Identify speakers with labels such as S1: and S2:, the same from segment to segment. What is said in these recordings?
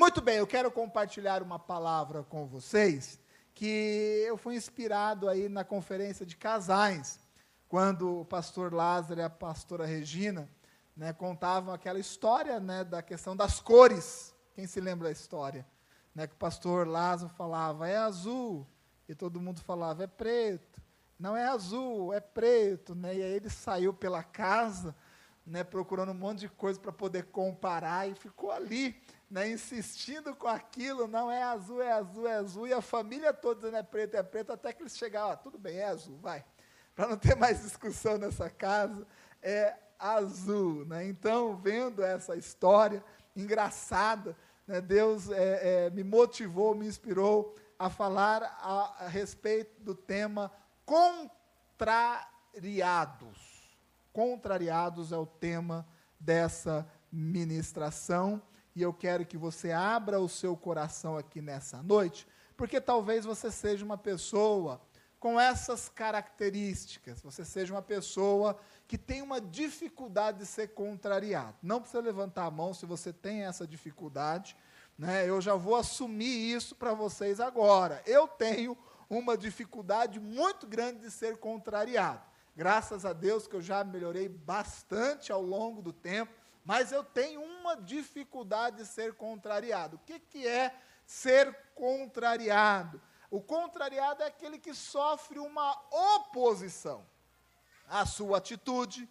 S1: Muito bem, eu quero compartilhar uma palavra com vocês que eu fui inspirado aí na conferência de casais, quando o pastor Lázaro e a pastora Regina né, contavam aquela história né, da questão das cores. Quem se lembra da história? Né, que o pastor Lázaro falava, é azul, e todo mundo falava, é preto. Não é azul, é preto. Né, e aí ele saiu pela casa, né, procurando um monte de coisa para poder comparar, e ficou ali né, insistindo com aquilo, não é azul, é azul, é azul, e a família toda dizendo é preto, é preto, até que eles chegaram, ah, tudo bem, é azul, vai. Para não ter mais discussão nessa casa, é azul. Né? Então, vendo essa história engraçada, né, Deus é, é, me motivou, me inspirou a falar a, a respeito do tema contrariados. Contrariados é o tema dessa ministração e eu quero que você abra o seu coração aqui nessa noite, porque talvez você seja uma pessoa com essas características, você seja uma pessoa que tem uma dificuldade de ser contrariado. Não precisa levantar a mão se você tem essa dificuldade, né? Eu já vou assumir isso para vocês agora. Eu tenho uma dificuldade muito grande de ser contrariado. Graças a Deus que eu já melhorei bastante ao longo do tempo mas eu tenho uma dificuldade de ser contrariado. O que, que é ser contrariado? O contrariado é aquele que sofre uma oposição à sua atitude,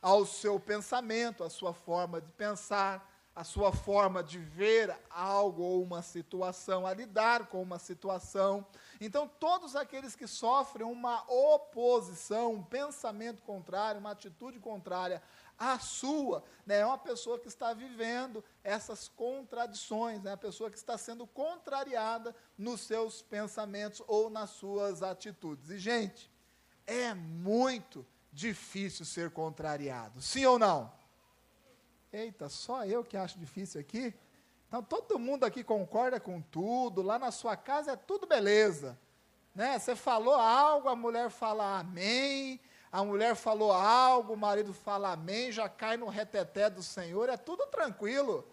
S1: ao seu pensamento, à sua forma de pensar, à sua forma de ver algo ou uma situação, a lidar com uma situação. Então, todos aqueles que sofrem uma oposição, um pensamento contrário, uma atitude contrária a sua. Né? É uma pessoa que está vivendo essas contradições, né? a pessoa que está sendo contrariada nos seus pensamentos ou nas suas atitudes. E, gente, é muito difícil ser contrariado, sim ou não? Eita, só eu que acho difícil aqui? Então, todo mundo aqui concorda com tudo, lá na sua casa é tudo beleza. Né? Você falou algo, a mulher fala amém, a mulher falou algo, o marido fala amém, já cai no reteté do Senhor, é tudo tranquilo.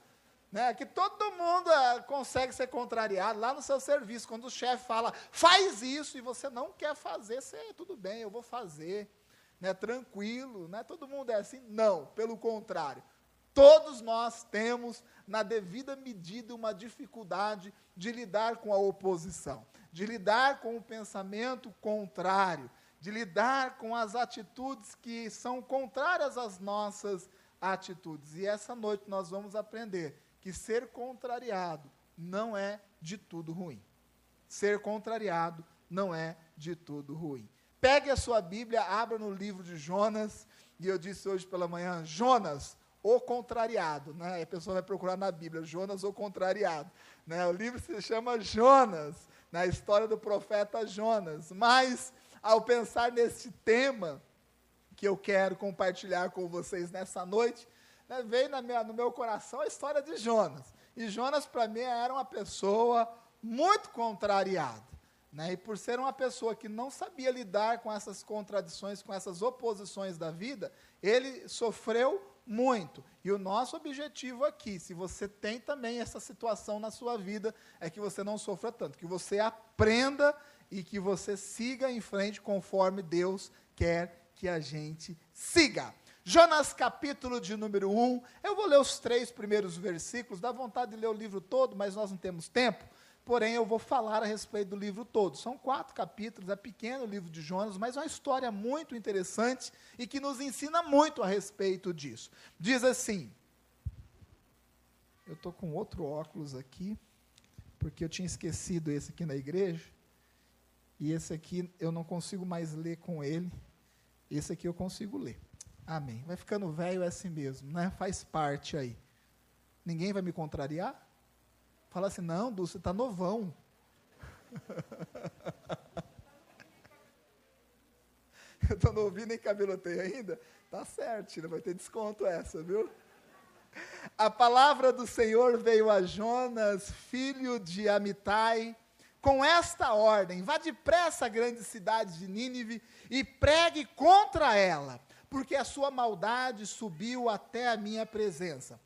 S1: Né? Que todo mundo é, consegue ser contrariado lá no seu serviço. Quando o chefe fala, faz isso, e você não quer fazer, você, tudo bem, eu vou fazer. Né? Tranquilo, né? todo mundo é assim? Não, pelo contrário. Todos nós temos, na devida medida, uma dificuldade de lidar com a oposição, de lidar com o pensamento contrário de lidar com as atitudes que são contrárias às nossas atitudes. E essa noite nós vamos aprender que ser contrariado não é de tudo ruim. Ser contrariado não é de tudo ruim. Pegue a sua Bíblia, abra no livro de Jonas, e eu disse hoje pela manhã, Jonas, o contrariado, né? A pessoa vai procurar na Bíblia, Jonas o contrariado, né? O livro se chama Jonas, na história do profeta Jonas, mas ao pensar nesse tema que eu quero compartilhar com vocês nessa noite, né, veio minha, no meu coração a história de Jonas. E Jonas, para mim, era uma pessoa muito contrariada. Né? E por ser uma pessoa que não sabia lidar com essas contradições, com essas oposições da vida, ele sofreu muito. E o nosso objetivo aqui, se você tem também essa situação na sua vida, é que você não sofra tanto, que você aprenda e que você siga em frente conforme Deus quer que a gente siga. Jonas capítulo de número 1. Eu vou ler os três primeiros versículos. Dá vontade de ler o livro todo, mas nós não temos tempo. Porém, eu vou falar a respeito do livro todo. São quatro capítulos, é pequeno o livro de Jonas, mas é uma história muito interessante e que nos ensina muito a respeito disso. Diz assim: Eu estou com outro óculos aqui, porque eu tinha esquecido esse aqui na igreja. E esse aqui eu não consigo mais ler com ele. Esse aqui eu consigo ler. Amém. Vai ficando velho é assim mesmo, né? Faz parte aí. Ninguém vai me contrariar? Fala assim, não, Du, você está novão. eu estou novinho nem cabelo tenho ainda? Tá certo, vai ter desconto essa, viu? A palavra do Senhor veio a Jonas, filho de Amitai, com esta ordem: vá depressa à grande cidade de Nínive e pregue contra ela, porque a sua maldade subiu até a minha presença.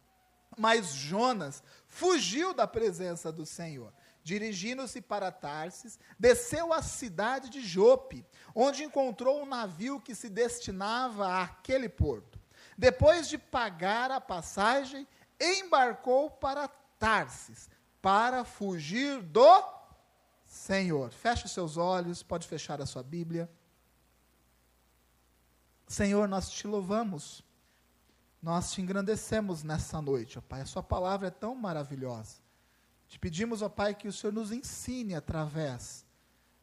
S1: Mas Jonas fugiu da presença do Senhor. Dirigindo-se para Tarsis, desceu à cidade de Jope, onde encontrou um navio que se destinava àquele porto. Depois de pagar a passagem, embarcou para Tarsis, para fugir do Senhor. Feche os seus olhos, pode fechar a sua Bíblia. Senhor, nós te louvamos, nós te engrandecemos nessa noite, ó Pai. A Sua palavra é tão maravilhosa. Te pedimos, ó Pai, que o Senhor nos ensine através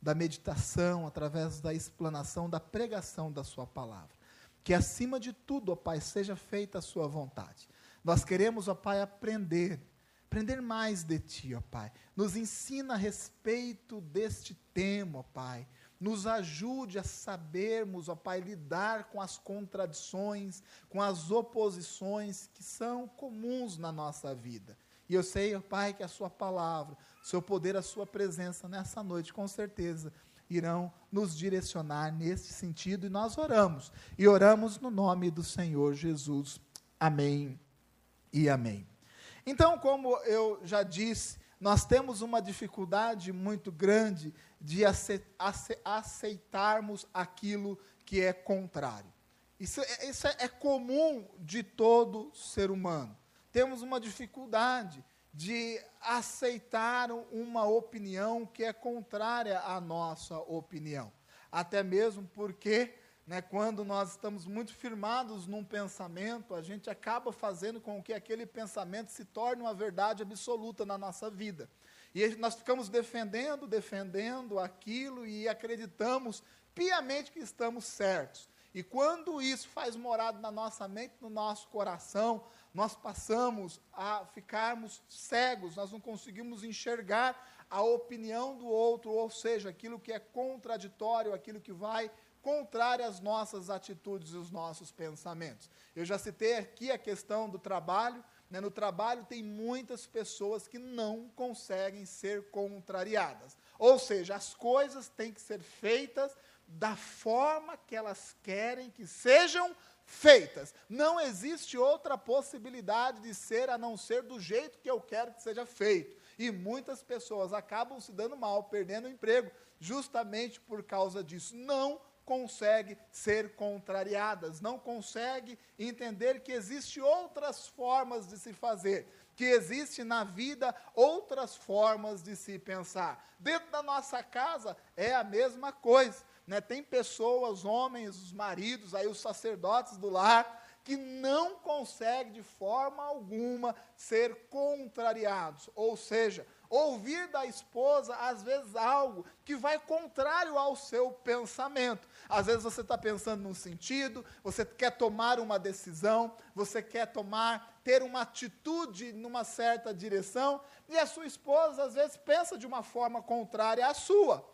S1: da meditação, através da explanação, da pregação da Sua palavra. Que acima de tudo, ó Pai, seja feita a Sua vontade. Nós queremos, ó Pai, aprender, aprender mais de Ti, ó Pai. Nos ensina a respeito deste tema, ó Pai nos ajude a sabermos, ó Pai, lidar com as contradições, com as oposições que são comuns na nossa vida. E eu sei, ó Pai, que a Sua palavra, Seu poder, a Sua presença nessa noite, com certeza, irão nos direcionar nesse sentido. E nós oramos. E oramos no nome do Senhor Jesus. Amém e amém. Então, como eu já disse, nós temos uma dificuldade muito grande de aceitarmos aquilo que é contrário. Isso, é, isso é, comum de todo ser humano. Temos uma dificuldade de aceitar uma opinião que é contrária à nossa opinião. Até mesmo porque, né, quando nós estamos muito firmados num pensamento, a gente acaba fazendo com que aquele pensamento se torne uma verdade absoluta na nossa vida. E nós ficamos defendendo, defendendo aquilo e acreditamos piamente que estamos certos. E quando isso faz morado na nossa mente, no nosso coração, nós passamos a ficarmos cegos, nós não conseguimos enxergar a opinião do outro, ou seja, aquilo que é contraditório, aquilo que vai contrário às nossas atitudes e os nossos pensamentos. Eu já citei aqui a questão do trabalho, né, no trabalho tem muitas pessoas que não conseguem ser contrariadas. Ou seja, as coisas têm que ser feitas da forma que elas querem que sejam feitas. Não existe outra possibilidade de ser a não ser do jeito que eu quero que seja feito. E muitas pessoas acabam se dando mal, perdendo o emprego, justamente por causa disso. Não consegue ser contrariadas, não consegue entender que existe outras formas de se fazer, que existe na vida outras formas de se pensar. Dentro da nossa casa é a mesma coisa, né? Tem pessoas, homens, os maridos, aí os sacerdotes do lar, que não conseguem de forma alguma ser contrariados, ou seja, ouvir da esposa, às vezes, algo que vai contrário ao seu pensamento. Às vezes você está pensando num sentido, você quer tomar uma decisão, você quer tomar, ter uma atitude numa certa direção, e a sua esposa, às vezes, pensa de uma forma contrária à sua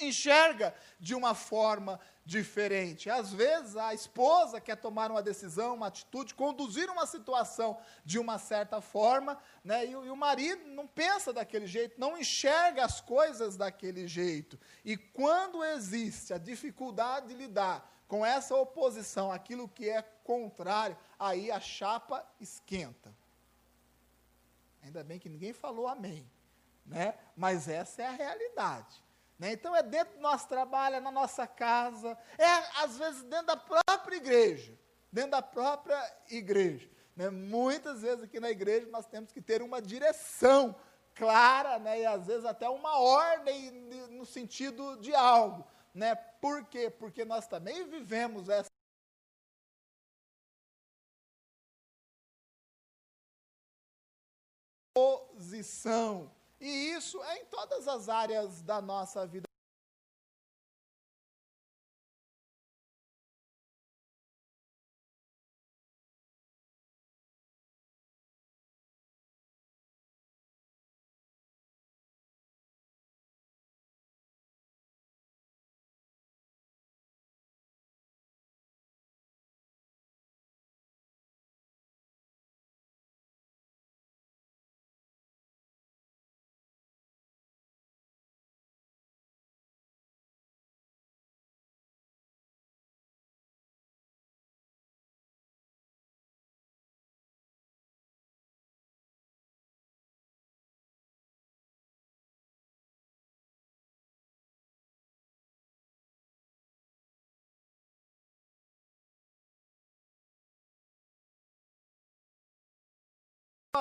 S1: enxerga de uma forma diferente. Às vezes a esposa quer tomar uma decisão, uma atitude, conduzir uma situação de uma certa forma, né? e, e o marido não pensa daquele jeito, não enxerga as coisas daquele jeito. E quando existe a dificuldade de lidar com essa oposição, aquilo que é contrário, aí a chapa esquenta. Ainda bem que ninguém falou amém, né? Mas essa é a realidade. Né? Então é dentro do nosso trabalho, é na nossa casa, é às vezes dentro da própria igreja. Dentro da própria igreja. Né? Muitas vezes aqui na igreja nós temos que ter uma direção clara, né? e às vezes até uma ordem no sentido de algo. Né? Por quê? Porque nós também vivemos essa posição e isso é em todas as áreas da nossa vida.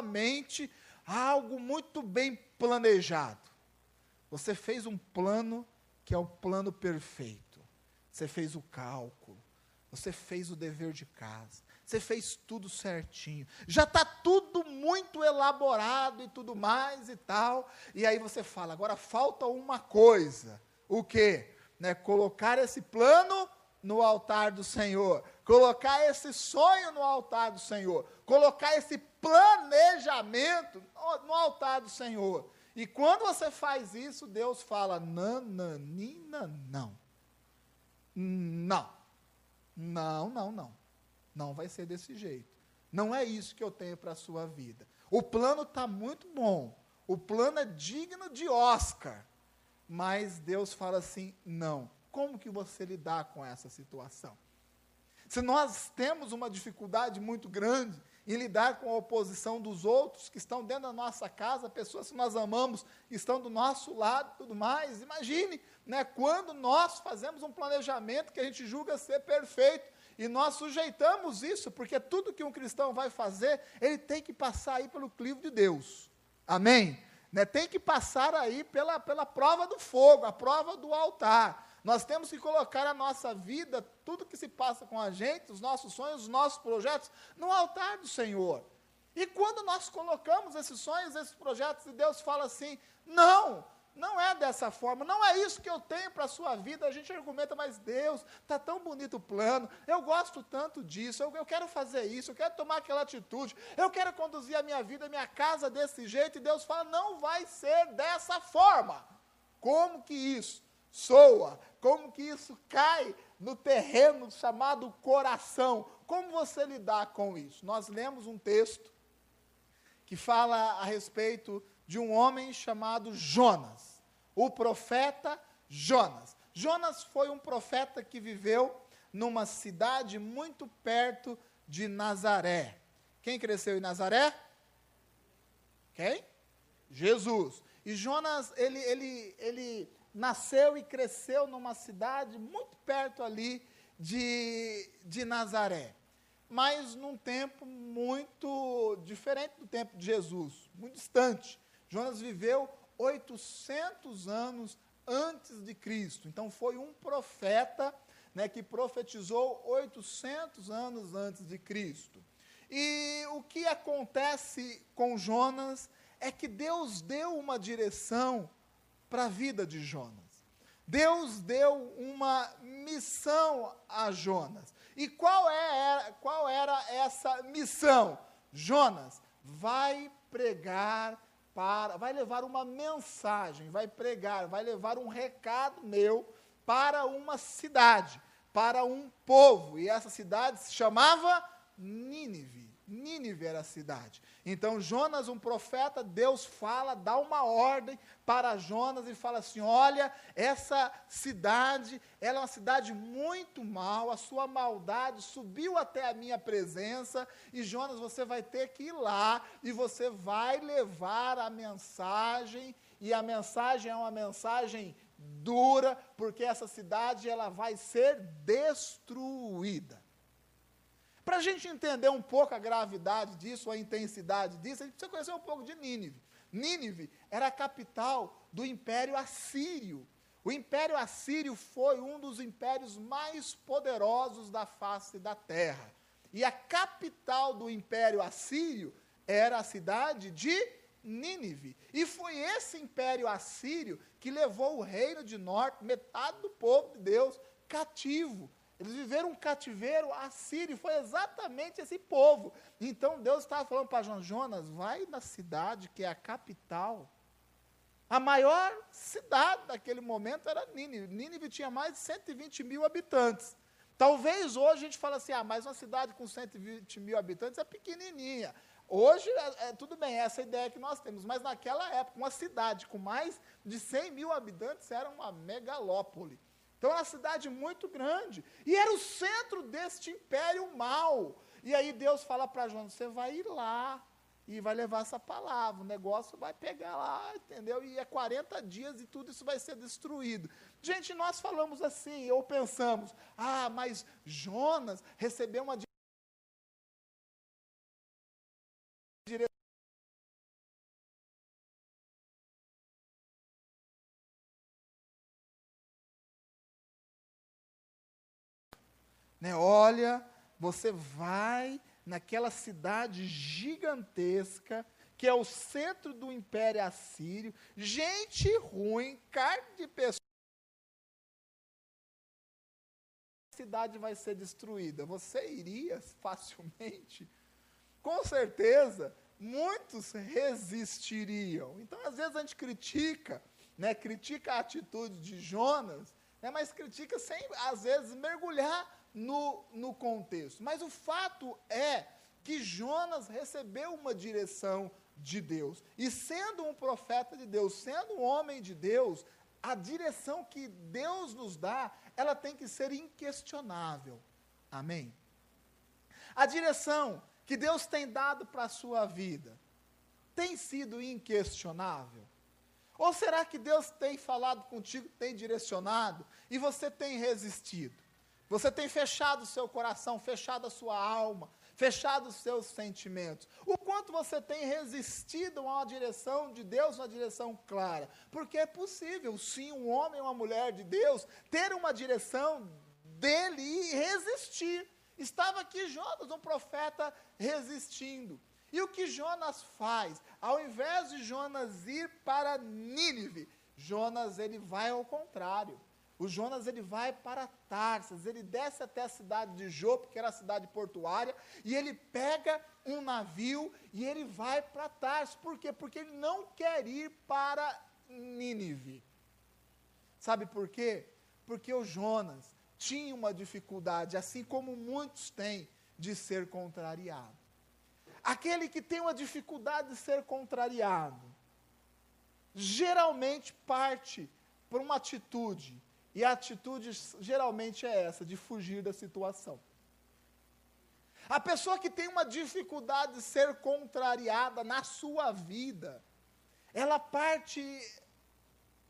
S1: Mente algo muito bem planejado. Você fez um plano que é o plano perfeito. Você fez o cálculo. Você fez o dever de casa. Você fez tudo certinho. Já está tudo muito elaborado e tudo mais e tal. E aí você fala, agora falta uma coisa. O quê? Né, colocar esse plano no altar do Senhor. Colocar esse sonho no altar do Senhor. Colocar esse planejamento no altar do Senhor. E quando você faz isso, Deus fala: nananina, não. Não. Não, não, não. Não vai ser desse jeito. Não é isso que eu tenho para a sua vida. O plano está muito bom. O plano é digno de Oscar. Mas Deus fala assim: não. Como que você lidar com essa situação? Se nós temos uma dificuldade muito grande em lidar com a oposição dos outros que estão dentro da nossa casa, pessoas que nós amamos, que estão do nosso lado, tudo mais. Imagine, né, quando nós fazemos um planejamento que a gente julga ser perfeito e nós sujeitamos isso, porque tudo que um cristão vai fazer, ele tem que passar aí pelo clivo de Deus. Amém? Né? Tem que passar aí pela, pela prova do fogo, a prova do altar. Nós temos que colocar a nossa vida, tudo que se passa com a gente, os nossos sonhos, os nossos projetos, no altar do Senhor. E quando nós colocamos esses sonhos, esses projetos, e Deus fala assim: não, não é dessa forma, não é isso que eu tenho para a sua vida. A gente argumenta, mas Deus, está tão bonito o plano, eu gosto tanto disso, eu, eu, quero fazer isso, eu quero tomar aquela atitude, eu quero conduzir a minha vida, a minha casa desse jeito, e Deus fala, não vai ser dessa forma. Como que isso soa? Como que isso cai no terreno chamado coração? Como você lidar com isso? Nós lemos um texto que fala a respeito de um homem chamado Jonas, o profeta Jonas. Jonas foi um profeta que viveu numa cidade muito perto de Nazaré. Quem cresceu em Nazaré? Quem? Jesus. E Jonas, ele, ele, ele nasceu e cresceu numa cidade muito perto ali de, de Nazaré mas num tempo muito diferente do tempo de Jesus, muito distante. Jonas viveu 800 anos antes de Cristo. Então foi um profeta né, que profetizou 800 anos antes de Cristo. E o que acontece com Jonas é que Deus deu uma direção para a vida de Jonas. Deus deu uma missão a Jonas. E qual, é, qual era essa missão? Jonas, vai pregar para, vai levar uma mensagem, vai pregar, vai levar um recado meu para uma cidade, para um povo. E essa cidade se chamava Nínive. Nínive era a cidade. Então, Jonas, um profeta, Deus fala, dá uma ordem para Jonas e fala assim: olha, essa cidade, ela é uma cidade muito mal, a sua maldade subiu até a minha presença, e Jonas, você vai ter que ir lá e você vai levar a mensagem, e a mensagem é uma mensagem dura, porque essa cidade ela vai ser destruída. Para a gente entender um pouco a gravidade disso, a intensidade disso, a gente precisa conhecer um pouco de Nínive. Nínive era a capital do Império Assírio. O Império Assírio foi um dos impérios mais poderosos da face da terra. E a capital do Império Assírio era a cidade de Nínive. E foi esse Império Assírio que levou o reino de norte, metade do povo de Deus, cativo. Eles viveram um cativeiro assírio, foi exatamente esse povo. Então Deus estava falando para Jonas, vai na cidade que é a capital. A maior cidade daquele momento era Nínive. Nínive tinha mais de 120 mil habitantes. Talvez hoje a gente fale assim, ah, mas uma cidade com 120 mil habitantes é pequenininha. Hoje, é, é, tudo bem, essa é a ideia que nós temos, mas naquela época, uma cidade com mais de 100 mil habitantes era uma megalópole. Então, era uma cidade muito grande. E era o centro deste império mal. E aí Deus fala para Jonas: você vai ir lá e vai levar essa palavra. O negócio vai pegar lá, entendeu? E é 40 dias e tudo isso vai ser destruído. Gente, nós falamos assim, ou pensamos: ah, mas Jonas recebeu uma Né? Olha, você vai naquela cidade gigantesca que é o centro do Império Assírio, gente ruim, carne de pessoas. A cidade vai ser destruída. Você iria facilmente? Com certeza, muitos resistiriam. Então, às vezes a gente critica, né, critica a atitude de Jonas, né, mas critica sem, às vezes, mergulhar no, no contexto. Mas o fato é que Jonas recebeu uma direção de Deus. E sendo um profeta de Deus, sendo um homem de Deus, a direção que Deus nos dá, ela tem que ser inquestionável. Amém? A direção que Deus tem dado para a sua vida tem sido inquestionável? Ou será que Deus tem falado contigo, tem direcionado e você tem resistido? Você tem fechado o seu coração, fechado a sua alma, fechado os seus sentimentos. O quanto você tem resistido a uma direção de Deus, uma direção clara. Porque é possível, sim, um homem ou uma mulher de Deus ter uma direção dele e resistir. Estava aqui Jonas, um profeta, resistindo. E o que Jonas faz? Ao invés de Jonas ir para Nínive, Jonas ele vai ao contrário. O Jonas ele vai para Tarsis, ele desce até a cidade de Jope, que era a cidade portuária, e ele pega um navio e ele vai para Tarsis. Por quê? Porque ele não quer ir para Nínive. Sabe por quê? Porque o Jonas tinha uma dificuldade, assim como muitos têm, de ser contrariado. Aquele que tem uma dificuldade de ser contrariado, geralmente parte por uma atitude e a atitude geralmente é essa, de fugir da situação. A pessoa que tem uma dificuldade de ser contrariada na sua vida, ela parte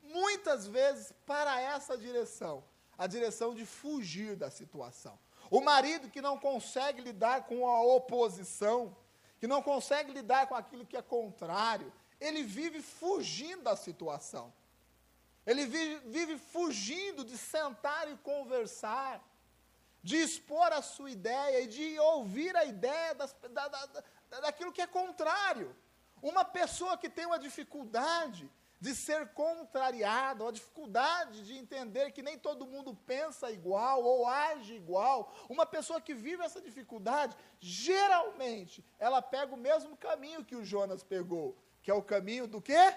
S1: muitas vezes para essa direção a direção de fugir da situação. O marido que não consegue lidar com a oposição, que não consegue lidar com aquilo que é contrário, ele vive fugindo da situação. Ele vive, vive fugindo de sentar e conversar, de expor a sua ideia e de ouvir a ideia das, da, da, daquilo que é contrário. Uma pessoa que tem uma dificuldade de ser contrariada, uma dificuldade de entender que nem todo mundo pensa igual ou age igual, uma pessoa que vive essa dificuldade, geralmente ela pega o mesmo caminho que o Jonas pegou, que é o caminho do quê?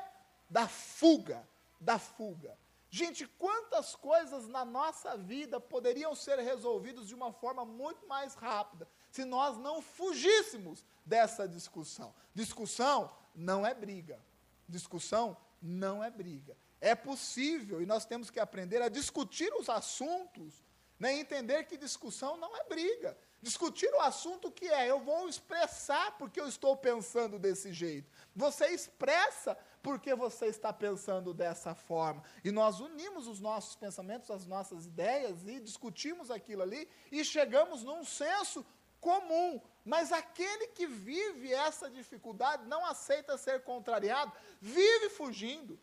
S1: Da fuga da fuga. Gente, quantas coisas na nossa vida poderiam ser resolvidas de uma forma muito mais rápida se nós não fugíssemos dessa discussão. Discussão não é briga. Discussão não é briga. É possível e nós temos que aprender a discutir os assuntos, né, entender que discussão não é briga. Discutir o assunto que é, eu vou expressar porque eu estou pensando desse jeito. Você expressa porque você está pensando dessa forma. E nós unimos os nossos pensamentos, as nossas ideias e discutimos aquilo ali e chegamos num senso comum. Mas aquele que vive essa dificuldade, não aceita ser contrariado, vive fugindo.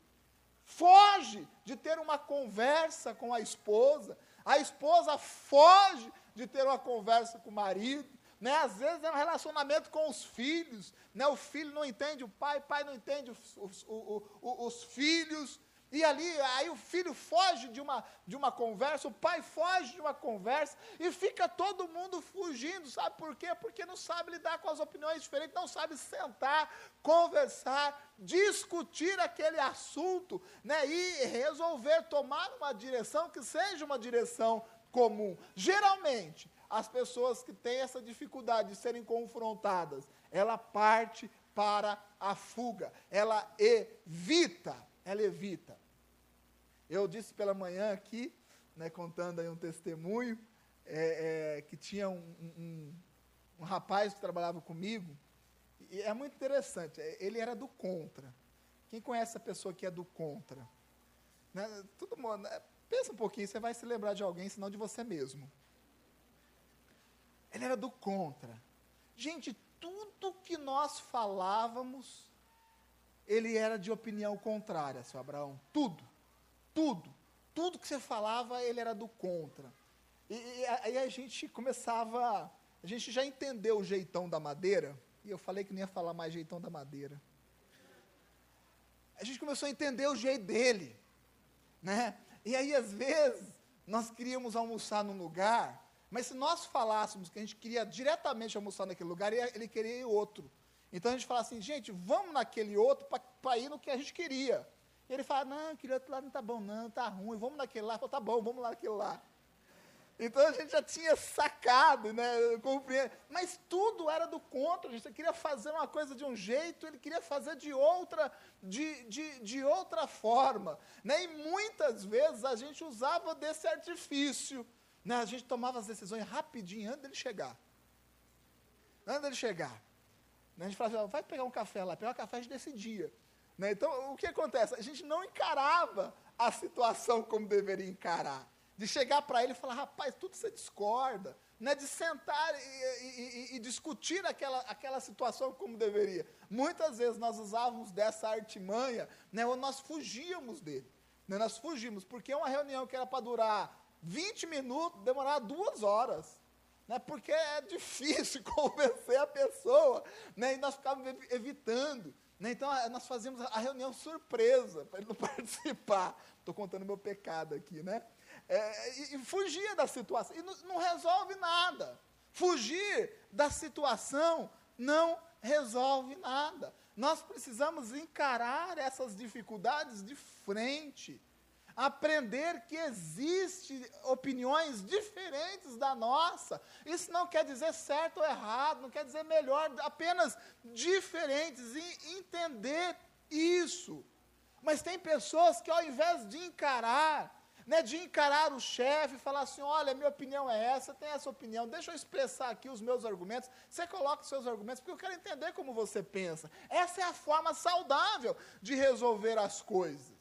S1: Foge de ter uma conversa com a esposa. A esposa foge de ter uma conversa com o marido. Né? Às vezes é um relacionamento com os filhos. Né? O filho não entende o pai, o pai não entende os, os, os, os filhos. E ali, aí o filho foge de uma, de uma conversa, o pai foge de uma conversa, e fica todo mundo fugindo, sabe por quê? Porque não sabe lidar com as opiniões diferentes, não sabe sentar, conversar, discutir aquele assunto, né? E resolver tomar uma direção que seja uma direção comum. Geralmente, as pessoas que têm essa dificuldade de serem confrontadas, ela parte para a fuga, ela evita, ela evita. Eu disse pela manhã aqui, né, contando aí um testemunho, é, é, que tinha um, um, um, rapaz que trabalhava comigo, e é muito interessante, é, ele era do contra. Quem conhece a pessoa que é do contra? Né, todo mundo, né, pensa um pouquinho, você vai se lembrar de alguém, senão de você mesmo. Ele era do contra. Gente, tudo que nós falávamos, ele era de opinião contrária, seu Abraão. Tudo. Tudo. Tudo que você falava, ele era do contra. E, aí a gente começava, a gente já entendeu o jeitão da madeira, e eu falei que não ia falar mais jeitão da madeira. A gente começou a entender o jeito dele, né? E aí, às vezes, nós queríamos almoçar num lugar, mas se nós falássemos que a gente queria diretamente almoçar naquele lugar, ele queria ir outro. Então a gente fala assim, gente, vamos naquele outro para ir no que a gente queria. E ele fala, não, aquele outro lá não está bom, não, está ruim, vamos naquele lá. Falo, tá bom, vamos lá naquele lá. Então a gente já tinha sacado, né? Mas tudo era do contra. A gente queria fazer uma coisa de um jeito, ele queria fazer de outra, de, de, de outra forma. Né? E muitas vezes a gente usava desse artifício. Né? A gente tomava as decisões rapidinho antes dele chegar. Antes dele chegar. Né? A gente falava, vai pegar um café lá, pegar um café a gente decidia. Né? Então, o que acontece? A gente não encarava a situação como deveria encarar de chegar para ele e falar, rapaz, tudo você discorda, né, de sentar e, e, e, discutir aquela, aquela situação como deveria. Muitas vezes nós usávamos dessa artimanha, né, ou nós fugíamos dele. Né, nós fugimos, porque uma reunião que era para durar 20 minutos, demorava duas horas. Né, porque é difícil convencer a pessoa, né, e nós ficávamos evitando. Né, então, nós fazíamos a reunião surpresa, para ele não participar. Estou contando meu pecado aqui, né? é, e, e, fugia da situação. E não, não resolve nada. Fugir da situação não resolve nada. Nós precisamos encarar essas dificuldades de frente. Aprender que existem opiniões diferentes da nossa. Isso não quer dizer certo ou errado, não quer dizer melhor, apenas diferentes. E entender isso. Mas tem pessoas que, ao invés de encarar né, de encarar o chefe e falar assim: olha, minha opinião é essa, tem essa opinião, deixa eu expressar aqui os meus argumentos. Você coloca os seus argumentos, porque eu quero entender como você pensa. Essa é a forma saudável de resolver as coisas.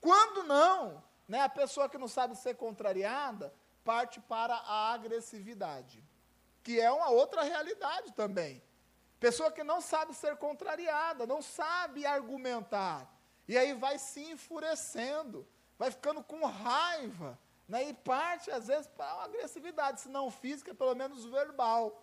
S1: Quando não, né, a pessoa que não sabe ser contrariada parte para a agressividade, que é uma outra realidade também. Pessoa que não sabe ser contrariada, não sabe argumentar, e aí vai se enfurecendo vai ficando com raiva, né? e parte, às vezes, para uma agressividade, se não física, pelo menos verbal.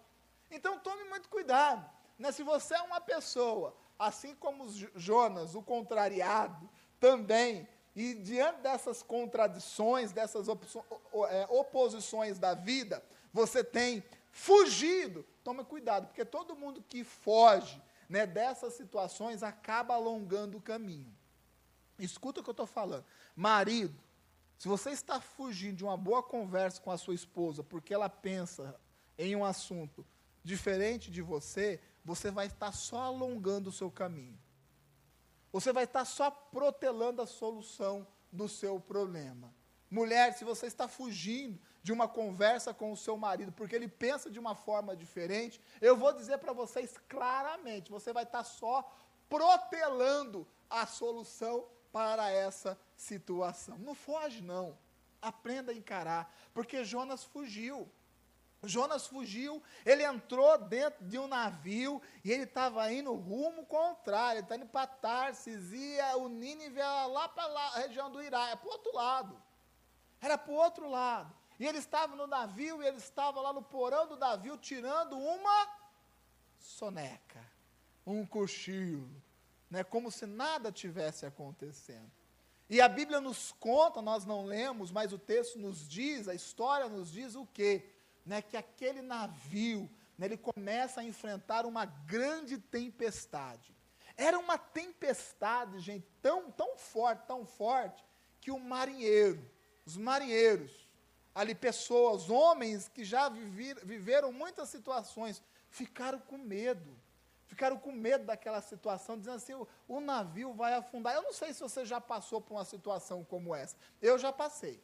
S1: Então, tome muito cuidado. Né? Se você é uma pessoa, assim como Jonas, o contrariado, também, e diante dessas contradições, dessas é, oposições da vida, você tem fugido, tome cuidado, porque todo mundo que foge né, dessas situações acaba alongando o caminho. Escuta o que eu estou falando. Marido, se você está fugindo de uma boa conversa com a sua esposa porque ela pensa em um assunto diferente de você, você vai estar só alongando o seu caminho. Você vai estar só protelando a solução do seu problema. Mulher, se você está fugindo de uma conversa com o seu marido porque ele pensa de uma forma diferente, eu vou dizer para vocês claramente: você vai estar só protelando a solução para essa situação. Não foge, não. Aprenda a encarar, porque Jonas fugiu. Jonas fugiu, ele entrou dentro de um navio e ele estava indo rumo contrário, ele está indo para Tarsis, ia o Nínive lá para a região do Irá, é para o outro lado. Era para o outro lado. E ele estava no navio e ele estava lá no porão do navio tirando uma soneca, um cochilo né, como se nada tivesse acontecendo. E a Bíblia nos conta, nós não lemos, mas o texto nos diz, a história nos diz o quê? Né, que aquele navio, né, ele começa a enfrentar uma grande tempestade. Era uma tempestade, gente, tão, tão forte, tão forte, que o marinheiro, os marinheiros, ali pessoas, homens que já viver, viveram muitas situações, ficaram com medo ficaram com medo daquela situação, dizendo assim: o, o, navio vai afundar. Eu não sei se você já passou por uma situação como essa. Eu já passei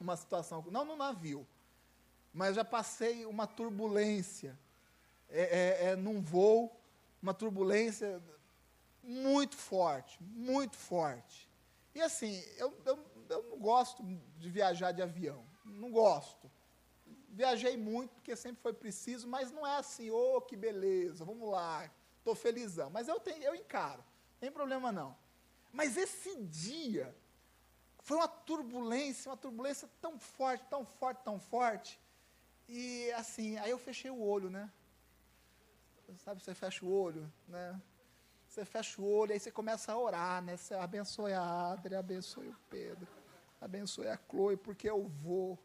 S1: uma situação, não no navio, mas já passei uma turbulência é, é, é, num voo, uma turbulência muito forte, muito forte. E assim, eu, eu, eu não gosto de viajar de avião, não gosto viajei muito, porque sempre foi preciso, mas não é assim, oh, que beleza, vamos lá, estou felizão. Mas eu, tenho, eu encaro, não tem problema não. Mas esse dia foi uma turbulência, uma turbulência tão forte, tão forte, tão forte. E assim, aí eu fechei o olho, né? Sabe, você fecha o olho, né? Você fecha o olho, aí você começa a orar, né? Você abençoe a Adri, abençoe o Pedro, abençoe a Chloe, porque eu vou.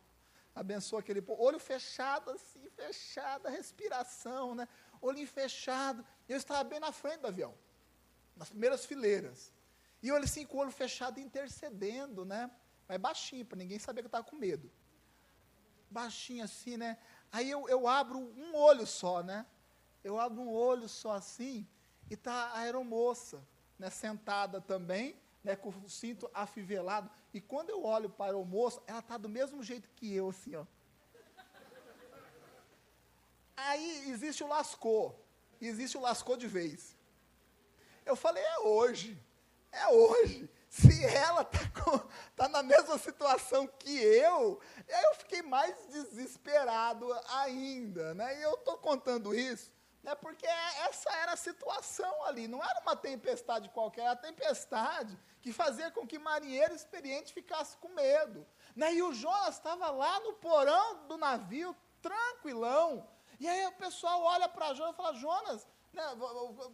S1: Abençoe aquele. Olho fechado, assim, fechado, a respiração, né? Olho fechado. Eu estava bem na frente do avião, nas primeiras fileiras. E eu assim, com o olho fechado, intercedendo, né? Mas baixinho, para ninguém saber que eu estava com medo. Baixinho assim, né? Aí eu, eu abro um olho só, né? Eu abro um olho só assim, e está a aeromoça, né, sentada também, né, com o cinto afivelado. E quando eu olho para a aeromoça, ela está do mesmo jeito que eu, assim, ó. Aí existe o lascou, existe o lascou de vez. Eu falei, é hoje, é hoje. Se ela está tá na mesma situação que eu, eu fiquei mais desesperado ainda. Né? E eu estou contando isso né, porque essa era a situação ali, não era uma tempestade qualquer, era a tempestade que fazia com que marinheiro experiente ficasse com medo. Né, e o Jonas estava lá no porão do navio, tranquilão. E aí o pessoal olha para Jonas e fala: Jonas, né,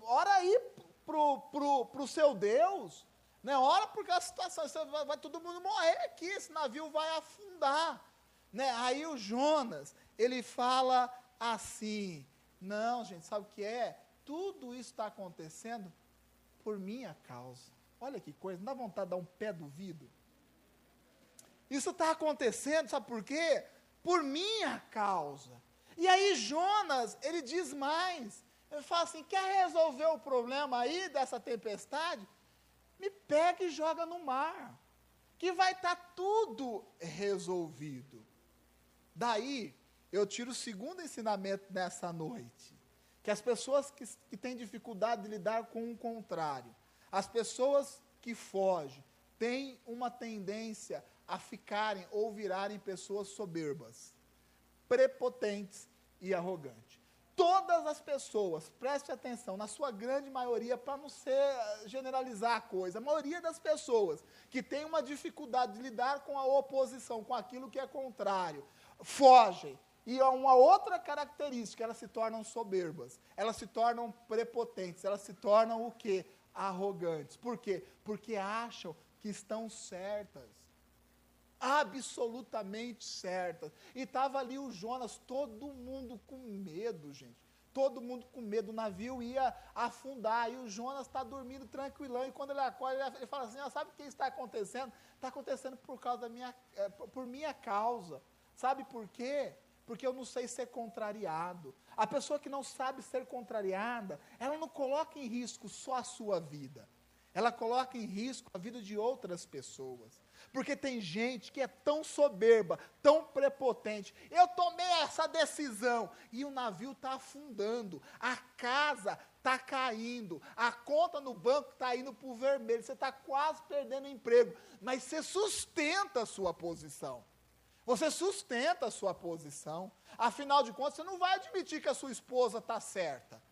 S1: ora aí para o seu Deus, né, ora porque a situação, vai, vai todo mundo morrer aqui, esse navio vai afundar. Né, aí o Jonas, ele fala assim, não, gente, sabe o que é? Tudo isso está acontecendo por minha causa. Olha que coisa, não dá vontade de dar um pé do vidro? Isso está acontecendo, sabe por quê? Por minha causa. E aí Jonas, ele diz mais. Ele fala assim: quer resolver o problema aí dessa tempestade? Me pega e joga no mar. Que vai estar tá tudo resolvido. Daí, eu tiro o segundo ensinamento nessa noite. Que as pessoas que, que têm dificuldade de lidar com o contrário, as pessoas que fogem, têm uma tendência a ficarem ou virarem pessoas soberbas, prepotentes e arrogantes. Todas as pessoas, preste atenção, na sua grande maioria, para não ser generalizar a coisa, a maioria das pessoas que tem uma dificuldade de lidar com a oposição, com aquilo que é contrário, fogem, e uma outra característica, elas se tornam soberbas, elas se tornam prepotentes, elas se tornam o quê? Arrogantes. Por quê? Porque acham que estão certas. Absolutamente certas. E estava ali o Jonas, todo mundo com medo, gente. Todo mundo com medo, o navio ia afundar, e o Jonas está dormindo tranquilão, e quando ele acorda, ele fala assim, ah, sabe o que está acontecendo? Está acontecendo por causa da minha, é, por minha causa. Sabe por quê? porque eu não sei ser contrariado. A pessoa que não sabe ser contrariada, ela não coloca em risco só a sua vida. Ela coloca em risco a vida de outras pessoas. Porque tem gente que é tão soberba, tão prepotente. Eu tomei essa decisão e o navio está afundando, a casa está caindo, a conta no banco está indo para o vermelho, você está quase perdendo o emprego, mas você sustenta a sua posição. Você sustenta a sua posição. Afinal de contas, você não vai admitir que a sua esposa está certa.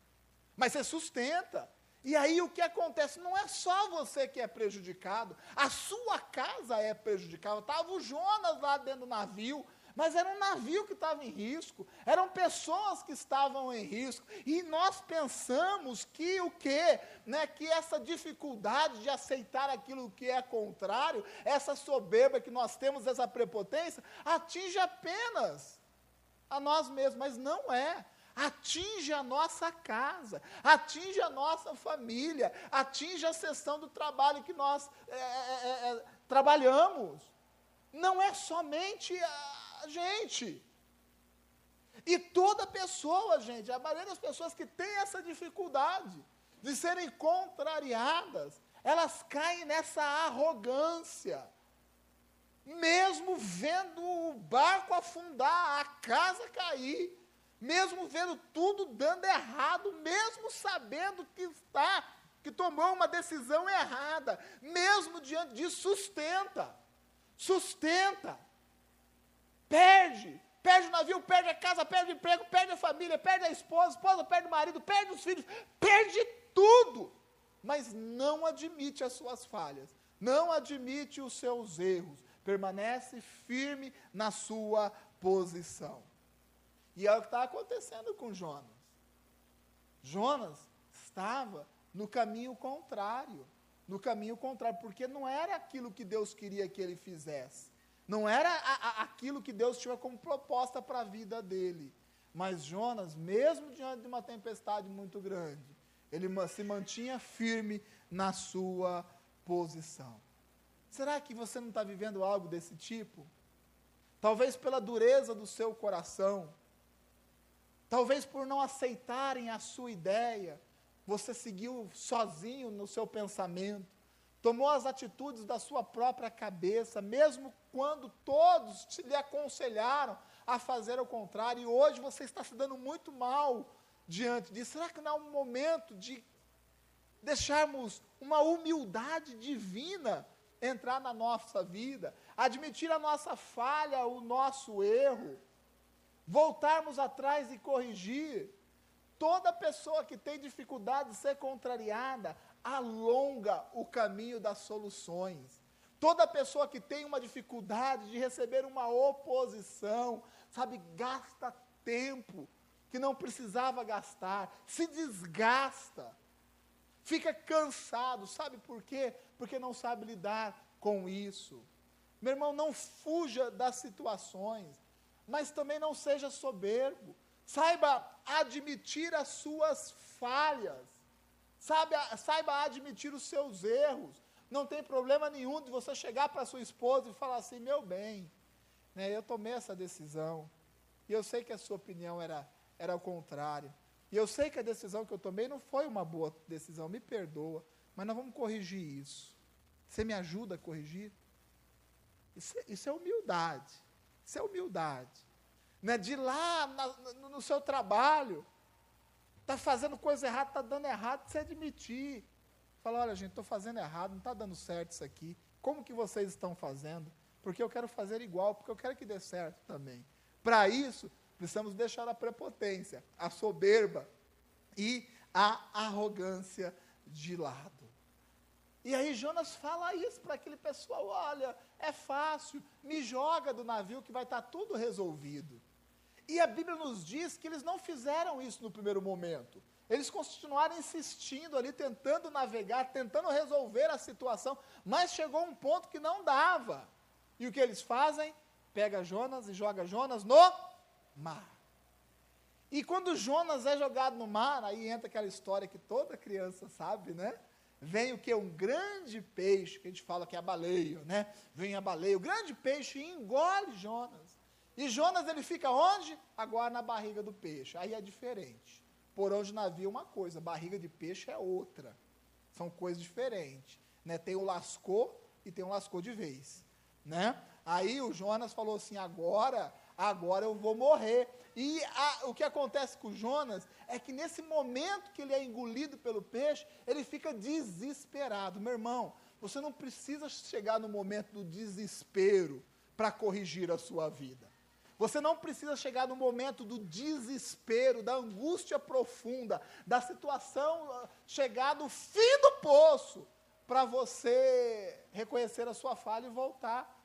S1: Mas você sustenta. E aí o que acontece? Não é só você que é prejudicado, a sua casa é prejudicada. Estava o Jonas lá dentro do navio, mas era um navio que estava em risco, eram pessoas que estavam em risco, e nós pensamos que o quê? Né, que essa dificuldade de aceitar aquilo que é contrário, essa soberba que nós temos, essa prepotência, atinge apenas a nós mesmos, mas não é. Atinge a nossa casa, atinge a nossa família, atinge a sessão do trabalho que nós é, é, é, trabalhamos. Não é somente a, gente. E toda pessoa, gente, a maioria das pessoas que tem essa dificuldade de serem contrariadas, elas caem nessa arrogância. Mesmo vendo o barco afundar, a casa cair, mesmo vendo tudo dando errado, mesmo sabendo que está, que tomou uma decisão errada, mesmo diante disso, sustenta. Sustenta perde. Perde o navio, perde a casa, perde o emprego, perde a família, perde a esposa, a esposa perde o marido, perde os filhos, perde tudo. Mas não admite as suas falhas, não admite os seus erros, permanece firme na sua posição. E é o que está acontecendo com Jonas. Jonas estava no caminho contrário. No caminho contrário, porque não era aquilo que Deus queria que ele fizesse. Não era a, a, aquilo que Deus tinha como proposta para a vida dele. Mas Jonas, mesmo diante de uma tempestade muito grande, ele se mantinha firme na sua posição. Será que você não está vivendo algo desse tipo? Talvez pela dureza do seu coração, talvez por não aceitarem a sua ideia, você seguiu sozinho no seu pensamento, tomou as atitudes da sua própria cabeça, mesmo quando todos lhe aconselharam a fazer o contrário, e hoje você está se dando muito mal diante disso. Será que não é um momento de deixarmos uma humildade divina entrar na nossa vida, admitir a nossa falha, o nosso erro, voltarmos atrás e corrigir? Toda pessoa que tem dificuldade de ser contrariada, alonga o caminho das soluções. Toda pessoa que tem uma dificuldade de receber uma oposição, sabe, gasta tempo que não precisava gastar, se desgasta, fica cansado, sabe por quê? Porque não sabe lidar com isso. Meu irmão, não fuja das situações, mas também não seja soberbo. Saiba admitir as suas falhas. Saiba, saiba admitir os seus erros. Não tem problema nenhum de você chegar para sua esposa e falar assim: meu bem, né, eu tomei essa decisão. E eu sei que a sua opinião era, era o contrário. E eu sei que a decisão que eu tomei não foi uma boa decisão, me perdoa. Mas nós vamos corrigir isso. Você me ajuda a corrigir? Isso, é, isso é humildade. Isso é humildade né, de lá na, no, no seu trabalho, está fazendo coisa errada, está dando errado, você admitir. Fala, olha gente, estou fazendo errado, não está dando certo isso aqui. Como que vocês estão fazendo? Porque eu quero fazer igual, porque eu quero que dê certo também. Para isso, precisamos deixar a prepotência, a soberba e a arrogância de lado. E aí Jonas fala isso para aquele pessoal: olha, é fácil, me joga do navio que vai estar tá tudo resolvido. E a Bíblia nos diz que eles não fizeram isso no primeiro momento. Eles continuaram insistindo ali, tentando navegar, tentando resolver a situação, mas chegou um ponto que não dava. E o que eles fazem? Pega Jonas e joga Jonas no mar. E quando Jonas é jogado no mar, aí entra aquela história que toda criança sabe, né? Vem o que? Um grande peixe, que a gente fala que é a baleia, né? Vem a baleia, o grande peixe engole Jonas. E Jonas ele fica onde? Agora na barriga do peixe. Aí é diferente. Porão de navio é uma coisa, barriga de peixe é outra. São coisas diferentes. Né? Tem o lascou e tem o lascou de vez. Né? Aí o Jonas falou assim: agora, agora eu vou morrer. E a, o que acontece com Jonas é que nesse momento que ele é engolido pelo peixe, ele fica desesperado. Meu irmão, você não precisa chegar no momento do desespero para corrigir a sua vida. Você não precisa chegar no momento do desespero, da angústia profunda, da situação, ah, chegar no fim do poço, para você reconhecer a sua falha e voltar.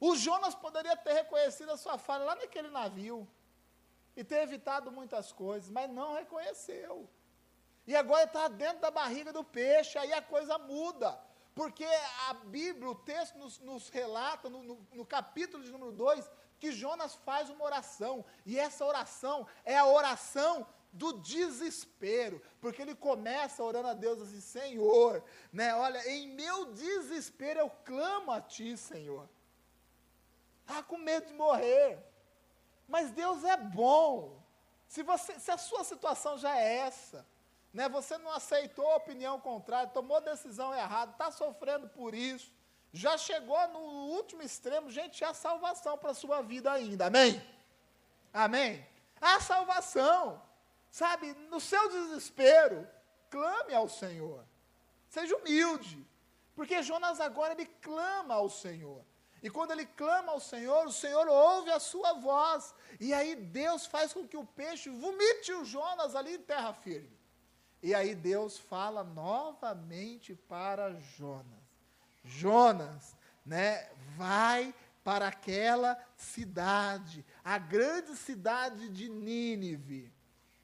S1: O Jonas poderia ter reconhecido a sua falha lá naquele navio e ter evitado muitas coisas, mas não reconheceu. E agora está dentro da barriga do peixe, aí a coisa muda. Porque a Bíblia, o texto nos, nos relata, no, no, no capítulo de número 2, que Jonas faz uma oração, e essa oração é a oração do desespero, porque ele começa orando a Deus assim: Senhor, né, olha, em meu desespero eu clamo a Ti, Senhor. Está com medo de morrer, mas Deus é bom. Se, você, se a sua situação já é essa, né, você não aceitou a opinião contrária, tomou decisão errada, está sofrendo por isso, já chegou no último extremo, gente, há salvação para a sua vida ainda. Amém? Amém? Há salvação. Sabe, no seu desespero, clame ao Senhor. Seja humilde. Porque Jonas agora ele clama ao Senhor. E quando ele clama ao Senhor, o Senhor ouve a sua voz. E aí Deus faz com que o peixe vomite o Jonas ali em terra firme. E aí Deus fala novamente para Jonas. Jonas, né, vai para aquela cidade, a grande cidade de Nínive,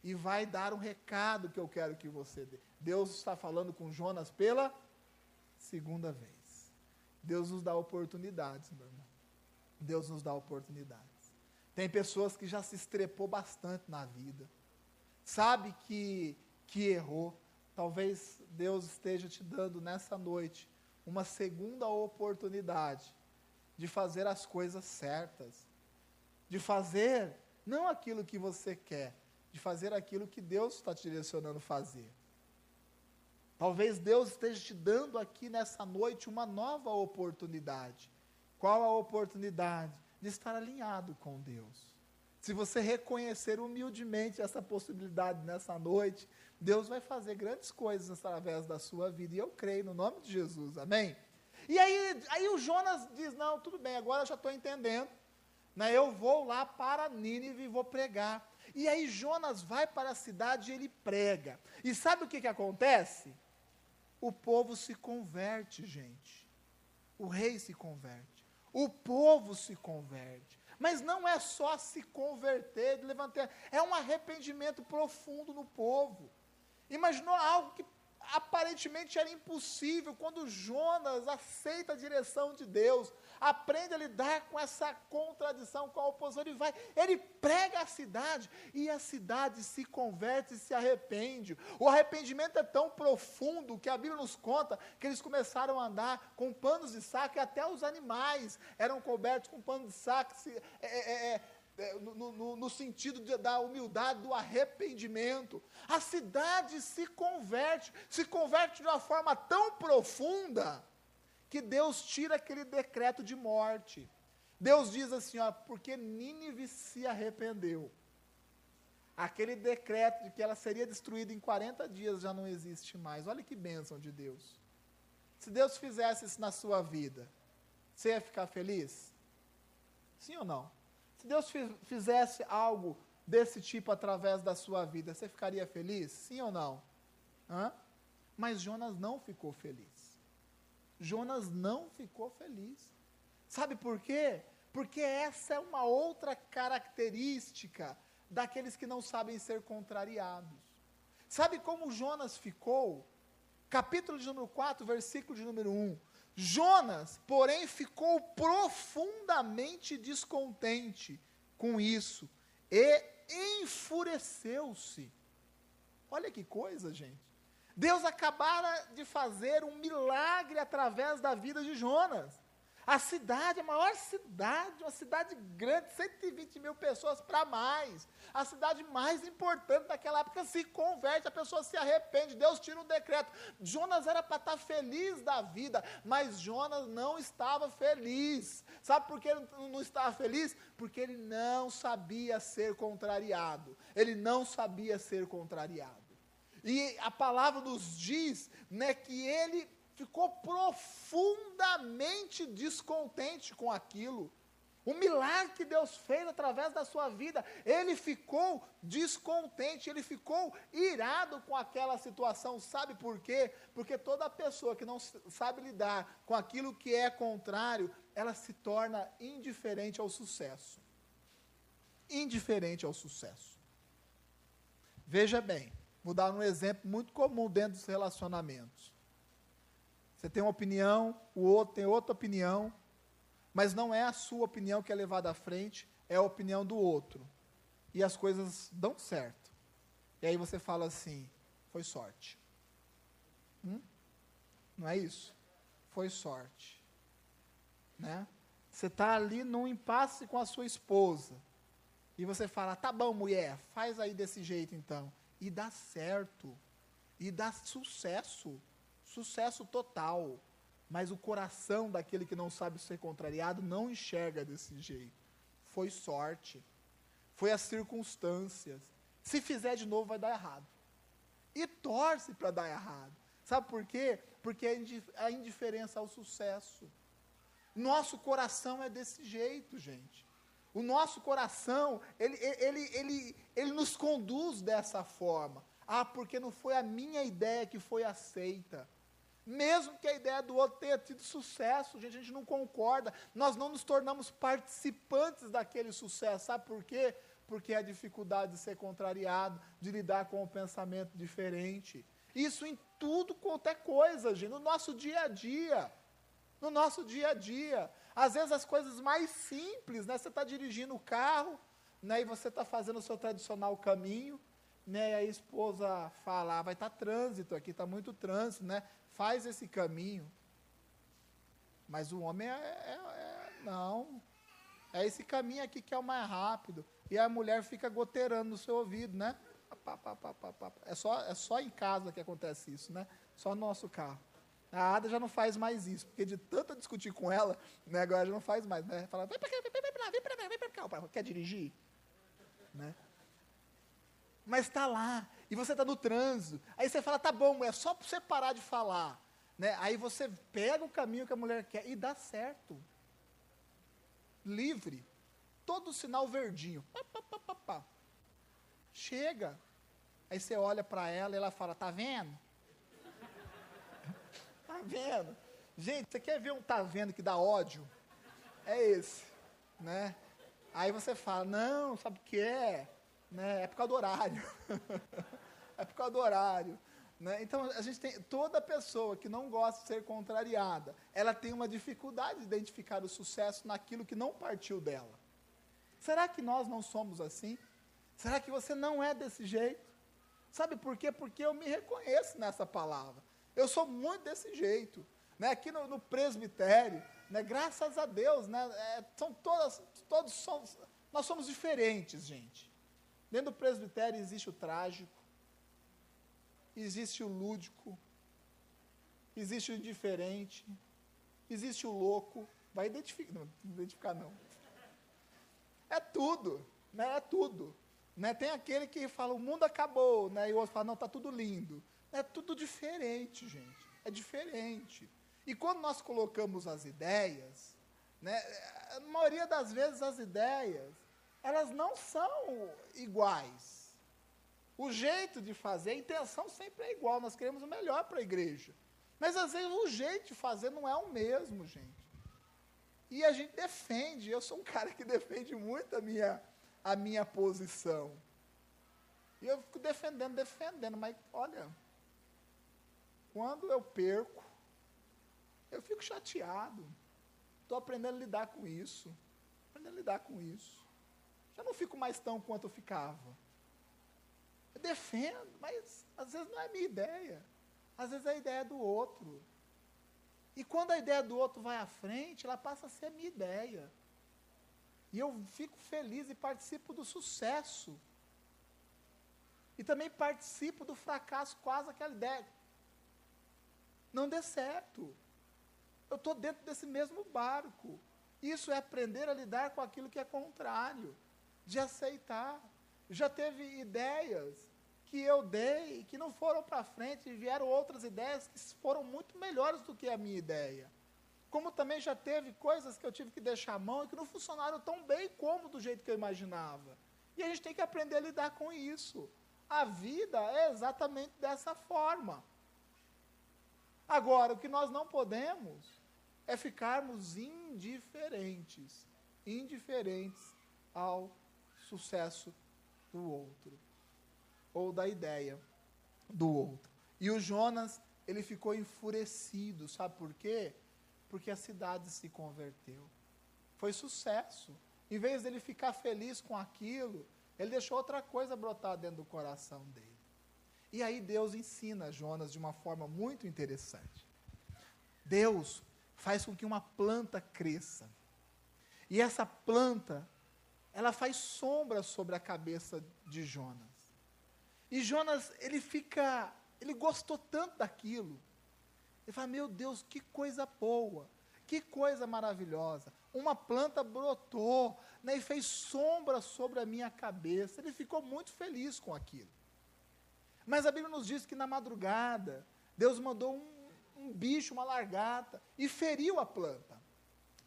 S1: e vai dar um recado que eu quero que você dê. Deus está falando com Jonas pela segunda vez. Deus nos dá oportunidades, meu irmão. Deus nos dá oportunidades. Tem pessoas que já se estrepou bastante na vida. Sabe que, que errou. Talvez Deus esteja te dando nessa noite uma segunda oportunidade de fazer as coisas certas, de fazer não aquilo que você quer, de fazer aquilo que Deus está te direcionando fazer. Talvez Deus esteja te dando aqui nessa noite uma nova oportunidade. Qual a oportunidade? De estar alinhado com Deus. Se você reconhecer humildemente essa possibilidade nessa noite, Deus vai fazer grandes coisas através da sua vida. E eu creio no nome de Jesus. Amém? E aí, aí o Jonas diz: Não, tudo bem, agora eu já estou entendendo. Né, eu vou lá para Nínive e vou pregar. E aí Jonas vai para a cidade e ele prega. E sabe o que, que acontece? O povo se converte, gente. O rei se converte. O povo se converte. Mas não é só se converter, levantar, é um arrependimento profundo no povo. Imaginou algo que aparentemente era impossível quando Jonas aceita a direção de Deus, aprende a lidar com essa contradição, com a oposição, ele vai, ele prega a cidade e a cidade se converte e se arrepende. O arrependimento é tão profundo que a Bíblia nos conta que eles começaram a andar com panos de saco e até os animais eram cobertos com panos de saco. Se, é, é, é, no, no, no, sentido de, da humildade, do arrependimento. A cidade se converte, se converte de uma forma tão profunda que Deus tira aquele decreto de morte. Deus diz assim, ó, porque Nínive se arrependeu. Aquele decreto de que ela seria destruída em 40 dias já não existe mais. Olha que bênção de Deus. Se Deus fizesse isso na sua vida, você ia ficar feliz? Sim ou não? Deus fizesse algo desse tipo através da sua vida, você ficaria feliz? Sim ou não? Hã? Mas Jonas não ficou feliz. Jonas não ficou feliz. Sabe por quê? Porque essa é uma outra característica daqueles que não sabem ser contrariados. Sabe como Jonas ficou? Capítulo de número 4, versículo de número 1. Jonas, porém, ficou profundamente descontente com isso e enfureceu-se. Olha que coisa, gente. Deus acabara de fazer um milagre através da vida de Jonas. A cidade, a maior cidade, uma cidade grande, 120 mil pessoas para mais. A cidade mais importante daquela época se converte, a pessoa se arrepende, Deus tira um decreto. Jonas era para estar tá feliz da vida, mas Jonas não estava feliz. Sabe por que ele não estava feliz? Porque ele não sabia ser contrariado. Ele não sabia ser contrariado. E a palavra nos diz né, que ele ficou profundamente descontente com aquilo. O milagre que Deus fez através da sua vida, ele ficou descontente, ele ficou irado com aquela situação. Sabe por quê? Porque toda pessoa que não sabe lidar com aquilo que é contrário, ela se torna indiferente ao sucesso. Indiferente ao sucesso. Veja bem, Vou dar um exemplo muito comum dentro dos relacionamentos. Você tem uma opinião, o outro tem outra opinião, mas não é a sua opinião que é levada à frente, é a opinião do outro. E as coisas dão certo. E aí você fala assim: foi sorte. Hum? Não é isso? Foi sorte. Né? Você está ali num impasse com a sua esposa. E você fala: tá bom, mulher, faz aí desse jeito então e dá certo, e dá sucesso, sucesso total. Mas o coração daquele que não sabe ser contrariado não enxerga desse jeito. Foi sorte, foi as circunstâncias. Se fizer de novo, vai dar errado. E torce para dar errado. Sabe por quê? Porque a indiferença ao sucesso. Nosso coração é desse jeito, gente. O nosso coração, ele, ele, ele, ele nos conduz dessa forma. Ah, porque não foi a minha ideia que foi aceita. Mesmo que a ideia do outro tenha tido sucesso, gente, a gente não concorda, nós não nos tornamos participantes daquele sucesso. Sabe por quê? Porque é a dificuldade de ser contrariado, de lidar com um pensamento diferente. Isso em tudo quanto é coisa, gente, no nosso dia a dia. No nosso dia a dia. Às vezes as coisas mais simples, né? Você está dirigindo o carro, né? E você está fazendo o seu tradicional caminho, né? E a esposa fala, ah, vai estar tá trânsito aqui, está muito trânsito, né? faz esse caminho. Mas o homem é, é, é, não. É esse caminho aqui que é o mais rápido. E a mulher fica goteirando no seu ouvido, né? É só, é só em casa que acontece isso, né? Só no nosso carro. A Ada já não faz mais isso, porque de tanto discutir com ela, né, agora já não faz mais. Né? Fala, vem pra cá, vem pra lá, vem pra cá, vem pra cá. Quer dirigir? Né? Mas está lá e você está no trânsito. Aí você fala, tá bom, é só para você parar de falar. Né? Aí você pega o caminho que a mulher quer e dá certo. Livre. Todo sinal verdinho. Pá, pá, pá, pá, Chega. Aí você olha para ela e ela fala, tá vendo? tá vendo? Gente, você quer ver um tá vendo que dá ódio? É esse. Né? Aí você fala, não, sabe o que é? Né? É por causa do horário. é por causa do horário. Né? Então, a gente tem toda pessoa que não gosta de ser contrariada, ela tem uma dificuldade de identificar o sucesso naquilo que não partiu dela. Será que nós não somos assim? Será que você não é desse jeito? Sabe por quê? Porque eu me reconheço nessa palavra. Eu sou muito desse jeito. Né? Aqui no, no presbitério, né? graças a Deus, né? É, são todas, todos somos, nós somos diferentes, gente. Dentro do presbitério existe o trágico, existe o lúdico, existe o indiferente, existe o louco. Vai identificar, não, identificar não. É tudo, né? É tudo. Né? Tem aquele que fala, o mundo acabou, né? e o outro fala, não, está tudo lindo. É tudo diferente, gente. É diferente. E quando nós colocamos as ideias, né, a maioria das vezes as ideias, elas não são iguais. O jeito de fazer, a intenção sempre é igual, nós queremos o melhor para a igreja. Mas às vezes o jeito de fazer não é o mesmo, gente. E a gente defende, eu sou um cara que defende muito a minha, a minha posição. E eu fico defendendo, defendendo, mas olha, quando eu perco, eu fico chateado. Estou aprendendo a lidar com isso. Aprendendo a lidar com isso. Já não fico mais tão quanto eu ficava. Eu defendo, mas às vezes não é a minha ideia. Às vezes é a ideia do outro. E quando a ideia do outro vai à frente, ela passa a ser a minha ideia. E eu fico feliz e participo do sucesso. E também participo do fracasso quase aquela ideia. Não dê certo. Eu estou dentro desse mesmo barco. Isso é aprender a lidar com aquilo que é contrário de aceitar. Já teve ideias que eu dei que não foram para frente e vieram outras ideias que foram muito melhores do que a minha ideia. Como também já teve coisas que eu tive que deixar a mão e que não funcionaram tão bem como do jeito que eu imaginava. E a gente tem que aprender a lidar com isso. A vida é exatamente dessa forma. Agora, o que nós não podemos é ficarmos indiferentes, indiferentes ao sucesso do outro, ou da ideia do outro. E o Jonas, ele ficou enfurecido, sabe por quê? Porque a cidade se converteu. Foi sucesso. Em vez dele ficar feliz com aquilo, ele deixou outra coisa brotar dentro do coração dele. E aí Deus ensina Jonas de uma forma muito interessante. Deus faz com que uma planta cresça. E essa planta ela faz sombra sobre a cabeça de Jonas. E Jonas, ele fica, ele gostou tanto daquilo. Ele fala: Meu Deus, que coisa boa, que coisa maravilhosa. Uma planta brotou né, e fez sombra sobre a minha cabeça. Ele ficou muito feliz com aquilo. Mas a Bíblia nos diz que na madrugada, Deus mandou um, um bicho, uma largata, e feriu a planta.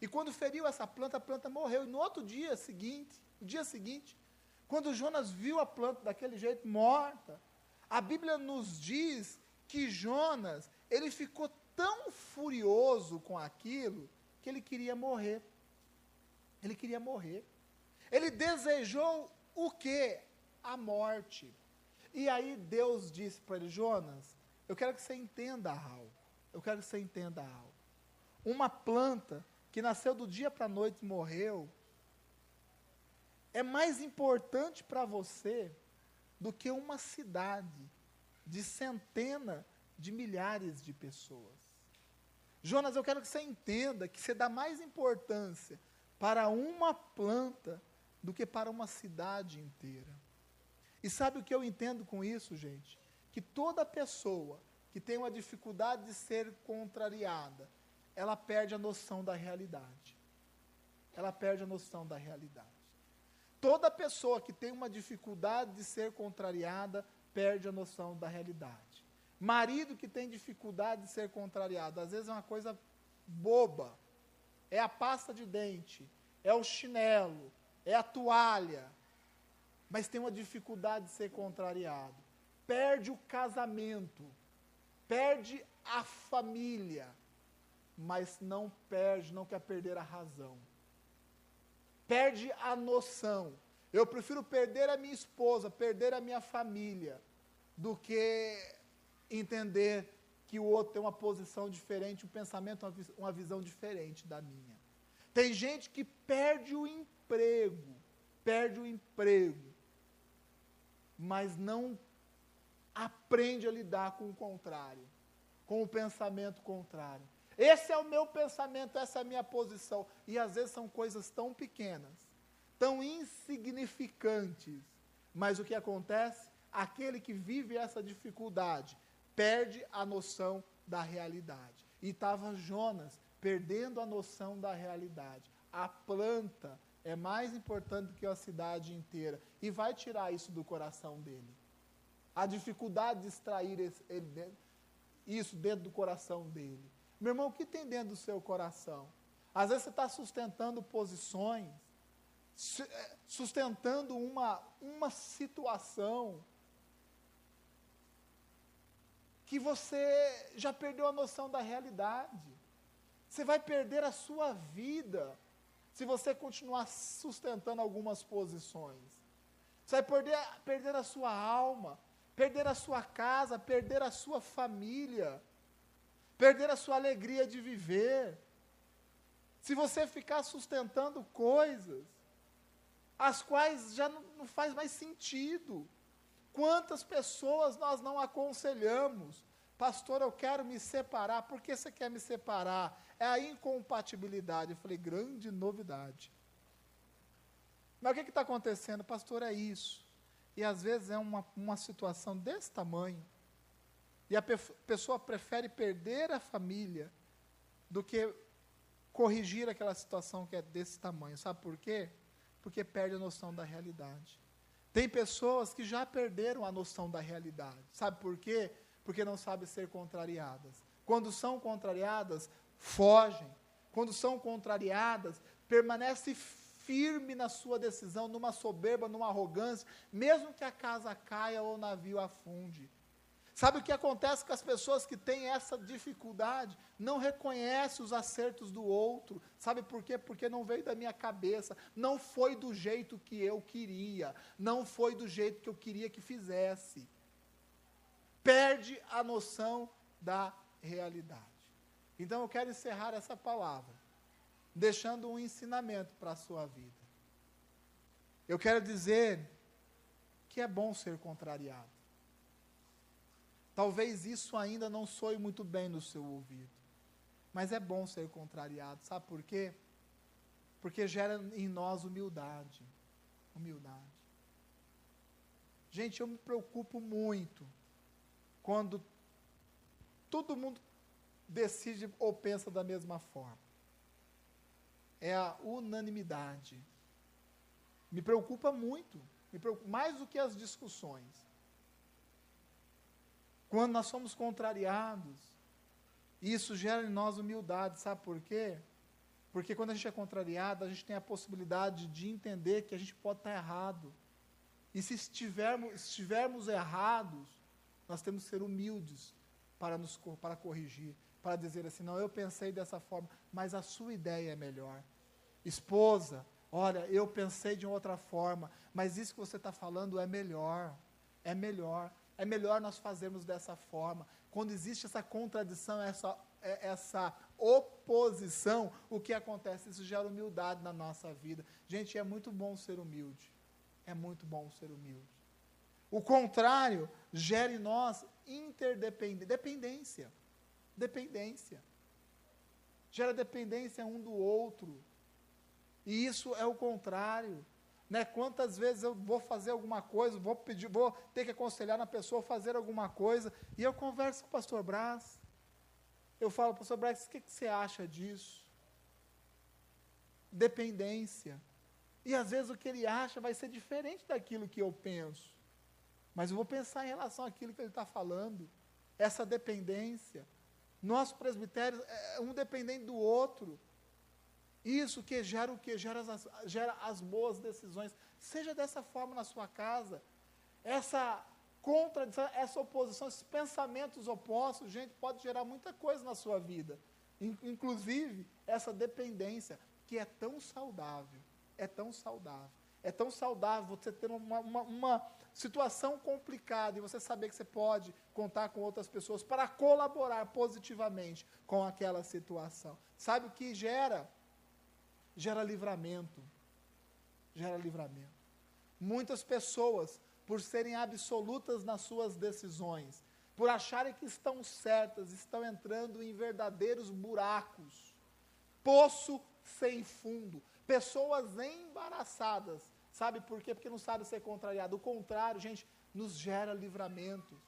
S1: E quando feriu essa planta, a planta morreu. E no outro dia seguinte, no dia seguinte, quando Jonas viu a planta daquele jeito morta, a Bíblia nos diz que Jonas, ele ficou tão furioso com aquilo que ele queria morrer. Ele queria morrer. Ele desejou o quê? A morte. E aí Deus disse para ele, Jonas, eu quero que você entenda algo. Eu quero que você entenda algo. Uma planta que nasceu do dia para a noite e morreu, é mais importante para você do que uma cidade de centena de milhares de pessoas. Jonas, eu quero que você entenda que você dá mais importância para uma planta do que para uma cidade inteira. E sabe o que eu entendo com isso, gente? Que toda pessoa que tem uma dificuldade de ser contrariada, ela perde a noção da realidade. Ela perde a noção da realidade. Toda pessoa que tem uma dificuldade de ser contrariada perde a noção da realidade. Marido que tem dificuldade de ser contrariado, às vezes é uma coisa boba. É a pasta de dente, é o chinelo, é a toalha. Mas tem uma dificuldade de ser contrariado. Perde o casamento, perde a família, mas não perde, não quer perder a razão perde a noção. Eu prefiro perder a minha esposa, perder a minha família, do que entender que o outro tem uma posição diferente, um pensamento, uma visão diferente da minha. Tem gente que perde o emprego, perde o emprego, mas não aprende a lidar com o contrário, com o pensamento contrário. Esse é o meu pensamento, essa é a minha posição. E às vezes são coisas tão pequenas, tão insignificantes. Mas o que acontece? Aquele que vive essa dificuldade perde a noção da realidade. E estava Jonas perdendo a noção da realidade. A planta é mais importante que a cidade inteira. E vai tirar isso do coração dele. A dificuldade de extrair esse, ele, isso dentro do coração dele. Meu irmão, o que tem dentro do seu coração? Às vezes você está sustentando posições, eh, sustentando uma, uma situação que você já perdeu a noção da realidade. Você vai perder a sua vida se você continuar sustentando algumas posições. Você vai perder, perder a sua alma, perder a sua casa, perder a sua família perder a sua alegria de viver. Se você ficar sustentando coisas, as quais já não, não faz mais sentido. Quantas pessoas nós não aconselhamos? Pastor, eu quero me separar. Por que você quer me separar? É a incompatibilidade. Eu falei, grande novidade. Mas o que está acontecendo? Pastor, é isso. E às vezes é uma, uma situação desse tamanho. E a pessoa prefere perder a família do que corrigir aquela situação que é desse tamanho. Sabe por quê? Porque perde a noção da realidade. Tem pessoas que já perderam a noção da realidade. Sabe por quê? Porque não sabem ser contrariadas. Quando são contrariadas, fogem. Quando são contrariadas, permanece firme na sua decisão, numa soberba, numa arrogância, mesmo que a casa caia ou o navio afunde. Sabe o que acontece com as pessoas que têm essa dificuldade? Não reconhece os acertos do outro. Sabe por quê? Porque não veio da minha cabeça. Não foi do jeito que eu queria. Não foi do jeito que eu queria que fizesse. Perde a noção da realidade. Então eu quero encerrar essa palavra, deixando um ensinamento para a sua vida. Eu quero dizer que é bom ser contrariado. Talvez isso ainda não soe muito bem no seu ouvido. Mas é bom ser contrariado. Sabe por quê? Porque gera em nós humildade. Humildade. Gente, eu me preocupo muito quando todo mundo decide ou pensa da mesma forma. É a unanimidade. Me preocupa muito. Me preocupa, mais do que as discussões. Quando nós somos contrariados, isso gera em nós humildade, sabe por quê? Porque quando a gente é contrariado, a gente tem a possibilidade de entender que a gente pode estar errado. E se estivermos, estivermos errados, nós temos que ser humildes para, nos, para corrigir. para dizer assim: não, eu pensei dessa forma, mas a sua ideia é melhor. Esposa, olha, eu pensei de outra forma, mas isso que você está falando é melhor. É melhor. É melhor nós fazermos dessa forma. Quando existe essa contradição, essa, é, essa oposição, o que acontece? Isso gera humildade na nossa vida. Gente, é muito bom ser humilde. É muito bom ser humilde. O contrário gera em nós interdependência. Dependência. Dependência. Gera dependência um do outro. E isso é o contrário. Né? Quantas vezes eu vou fazer alguma coisa, vou pedir, vou ter que aconselhar na pessoa fazer alguma coisa, e eu converso com o pastor Brás. Eu falo, pastor Brás, o que, que você acha disso? Dependência. E às vezes o que ele acha vai ser diferente daquilo que eu penso. Mas eu vou pensar em relação àquilo que ele está falando. Essa dependência. Nosso presbitério é um dependente do outro. Isso que gera o que? Gera as, gera as boas decisões. Seja dessa forma na sua casa. Essa contradição, essa oposição, esses pensamentos opostos, gente, pode gerar muita coisa na sua vida. Inclusive, essa dependência, que é tão saudável. É tão saudável. É tão saudável você ter uma, uma, uma situação complicada e você saber que você pode contar com outras pessoas para colaborar positivamente com aquela situação. Sabe o que gera? Gera livramento. Gera livramento. Muitas pessoas, por serem absolutas nas suas decisões, por acharem que estão certas, estão entrando em verdadeiros buracos, poço sem fundo, pessoas embaraçadas Sabe por quê? Porque não sabe ser contrariado. O contrário, gente, nos gera livramento.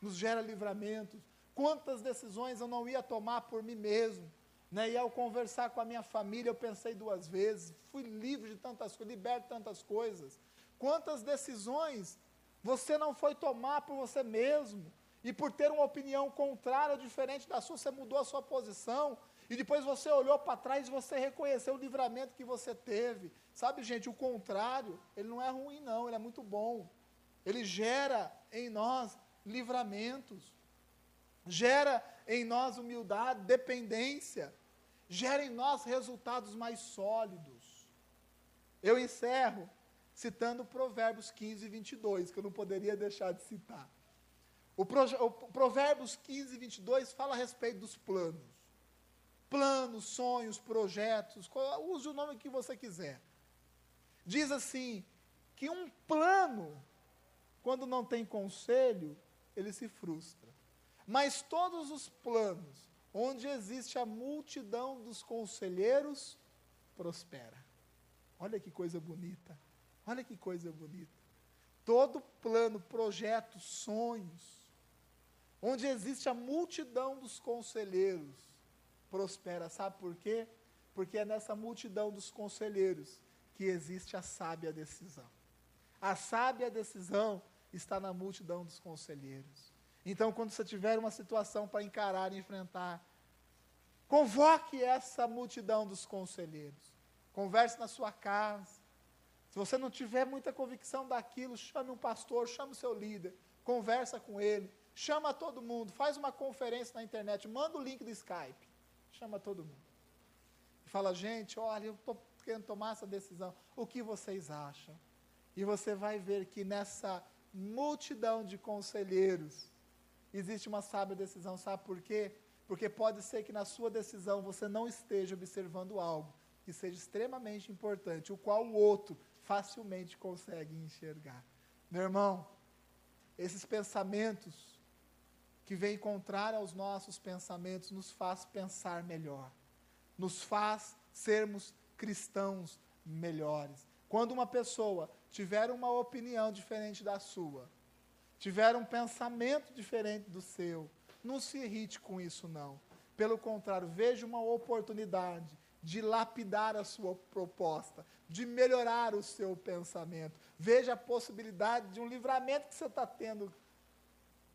S1: Nos gera livramento. Quantas decisões eu não ia tomar por mim mesmo. Né? E ao conversar com a minha família, eu pensei duas vezes. Fui livre de tantas coisas, liberto de tantas coisas. Quantas decisões você não foi tomar por você mesmo. E por ter uma opinião contrária ou diferente da sua, você mudou a sua posição. E depois você olhou para trás e você reconheceu o livramento que você teve. Sabe, gente, o contrário, ele não é ruim, não, ele é muito bom. Ele gera em nós livramentos, gera em nós humildade, dependência, gera em nós resultados mais sólidos. Eu encerro citando Provérbios 15, 22, que eu não poderia deixar de citar. O, o Provérbios 15, 22 fala a respeito dos planos planos, sonhos, projetos, use o nome que você quiser. Diz assim: que um plano, quando não tem conselho, ele se frustra. Mas todos os planos, onde existe a multidão dos conselheiros, prospera. Olha que coisa bonita. Olha que coisa bonita. Todo plano, projeto, sonhos, onde existe a multidão dos conselheiros, prospera. Sabe por quê? Porque é nessa multidão dos conselheiros que existe a sábia decisão. A sábia decisão está na multidão dos conselheiros. Então, quando você tiver uma situação para encarar e enfrentar, convoque essa multidão dos conselheiros. Converse na sua casa. Se você não tiver muita convicção daquilo, chame um pastor, chame o seu líder, conversa com ele, chama todo mundo, faz uma conferência na internet, manda o link do Skype. Chama todo mundo. E fala, gente, olha, eu estou querendo tomar essa decisão. O que vocês acham? E você vai ver que nessa multidão de conselheiros existe uma sábia decisão. Sabe por quê? Porque pode ser que na sua decisão você não esteja observando algo que seja extremamente importante, o qual o outro facilmente consegue enxergar. Meu irmão, esses pensamentos que vem contrária aos nossos pensamentos, nos faz pensar melhor, nos faz sermos cristãos melhores. Quando uma pessoa tiver uma opinião diferente da sua, tiver um pensamento diferente do seu, não se irrite com isso, não. Pelo contrário, veja uma oportunidade de lapidar a sua proposta, de melhorar o seu pensamento. Veja a possibilidade de um livramento que você está tendo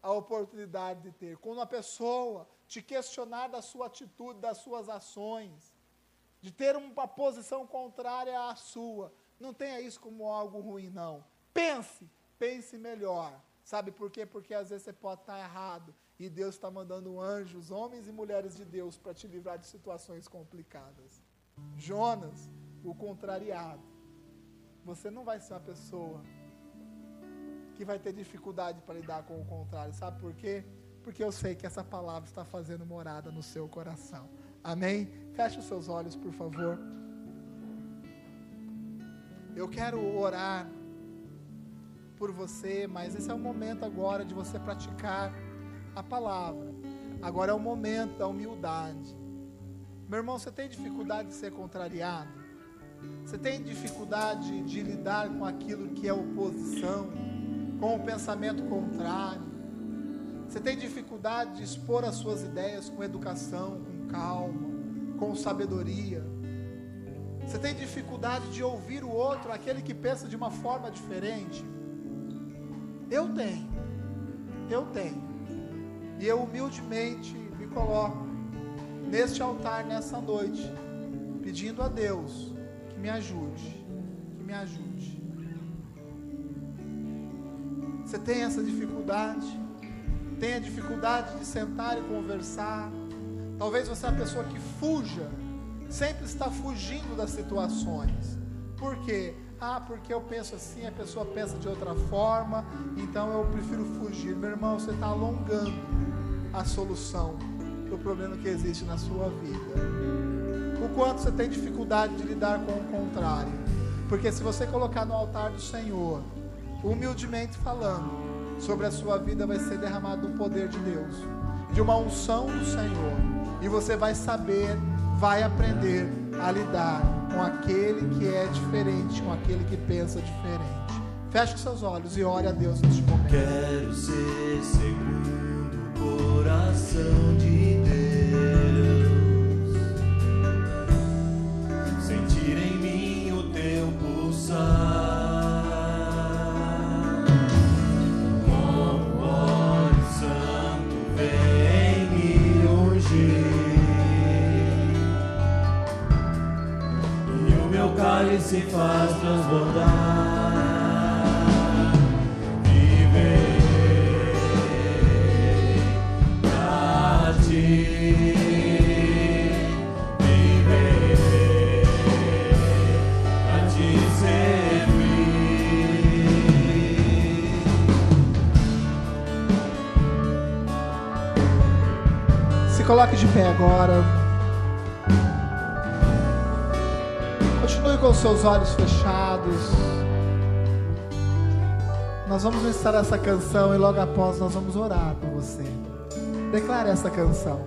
S1: a oportunidade de ter. Quando uma pessoa te questionar da sua atitude, das suas ações, de ter uma posição contrária à sua, não tenha isso como algo ruim, não. Pense, pense melhor. Sabe por quê? Porque às vezes você pode estar errado. E Deus está mandando anjos, homens e mulheres de Deus, para te livrar de situações complicadas. Jonas, o contrariado. Você não vai ser uma pessoa que vai ter dificuldade para lidar com o contrário. Sabe por quê? Porque eu sei que essa palavra está fazendo morada no seu coração. Amém? Feche os seus olhos, por favor. Eu quero orar por você, mas esse é o momento agora de você praticar a palavra. Agora é o momento da humildade. Meu irmão, você tem dificuldade de ser contrariado? Você tem dificuldade de lidar com aquilo que é oposição, com o pensamento contrário? Você tem dificuldade de expor as suas ideias com educação, com calma, com sabedoria? Você tem dificuldade de ouvir o outro, aquele que pensa de uma forma diferente? Eu tenho. Eu tenho. E eu humildemente me coloco neste altar nessa noite, pedindo a Deus que me ajude, que me ajude. Você tem essa dificuldade? Tem a dificuldade de sentar e conversar? Talvez você é a pessoa que fuja, sempre está fugindo das situações. Por quê? Ah, porque eu penso assim, a pessoa pensa de outra forma, então eu prefiro fugir. Meu irmão, você está alongando a solução do problema que existe na sua vida. O quanto você tem dificuldade de lidar com o contrário. Porque se você colocar no altar do Senhor, humildemente falando, sobre a sua vida vai ser derramado o poder de Deus, de uma unção do Senhor. E você vai saber, vai aprender a lidar com aquele que é diferente, com aquele que pensa diferente. Feche seus olhos e ore a Deus neste momento.
S2: Quero ser segundo E cálice faz transbordar.
S1: Se coloque de pé agora. Continue com seus olhos fechados. Nós vamos ministrar essa canção e logo após nós vamos orar por você. Declare essa canção.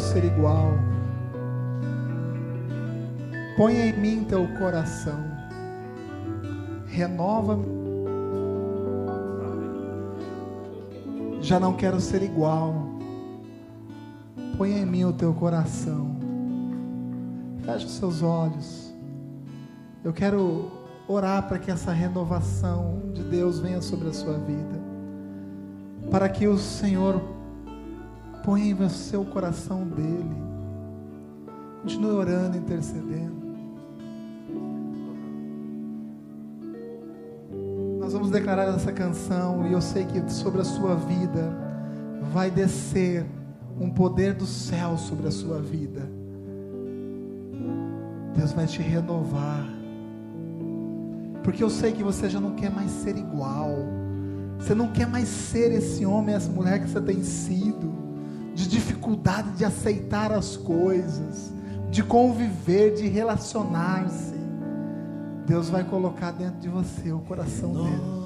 S2: Quero ser
S1: igual. Ponha em mim teu coração, renova-me. Já não quero ser igual. Ponha em mim o teu coração. Feche os seus olhos. Eu quero orar para que essa renovação de Deus venha sobre a sua vida. Para que o Senhor ponha em você o coração dele. Continue orando, intercedendo. Nós vamos declarar essa canção e eu sei que sobre a sua vida vai descer um poder do céu sobre a sua vida. Deus vai te renovar. Porque eu sei que você já não quer mais ser igual. Você não quer mais ser esse homem, essa mulher que você tem sido. De dificuldade de aceitar as coisas. De conviver, de relacionar-se. Deus vai colocar dentro de você o coração dele.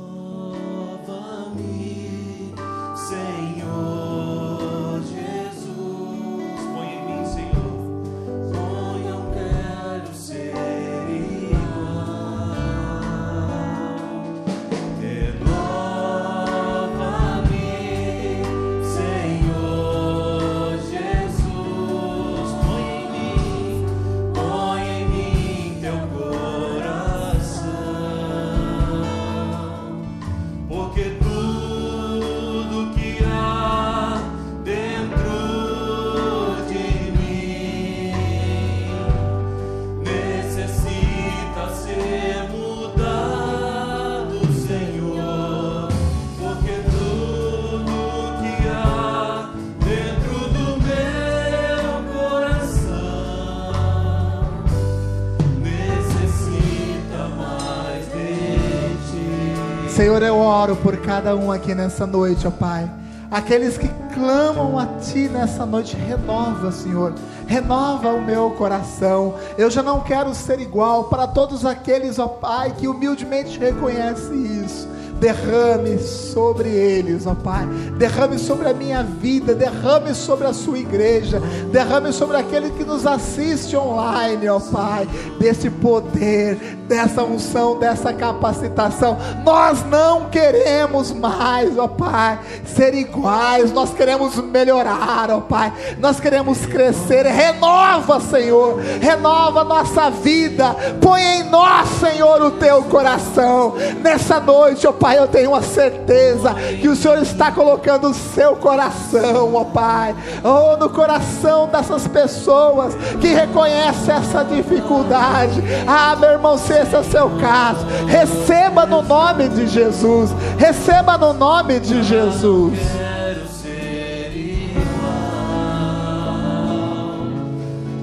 S1: Oro por cada um aqui nessa noite, ó Pai. Aqueles que clamam a Ti nessa noite, renova, Senhor. Renova o meu coração. Eu já não quero ser igual para todos aqueles, ó Pai, que humildemente reconhecem isso. Derrame sobre eles, ó Pai. Derrame sobre a minha vida. Derrame sobre a sua igreja. Derrame sobre aquele que nos assiste online, ó Pai. Desse poder, dessa unção, dessa capacitação. Nós não queremos mais, ó Pai, ser iguais. Nós queremos melhorar, ó Pai. Nós queremos crescer. Renova, Senhor. Renova nossa vida. Põe em nós, Senhor, o teu coração. Nessa noite, ó Pai, eu tenho a certeza que o Senhor está colocando o seu coração, ó Pai. Oh, no coração dessas pessoas que reconhecem essa dificuldade. Ah, meu irmão, se esse é o seu caso, receba no nome de Jesus. Receba no nome de Jesus.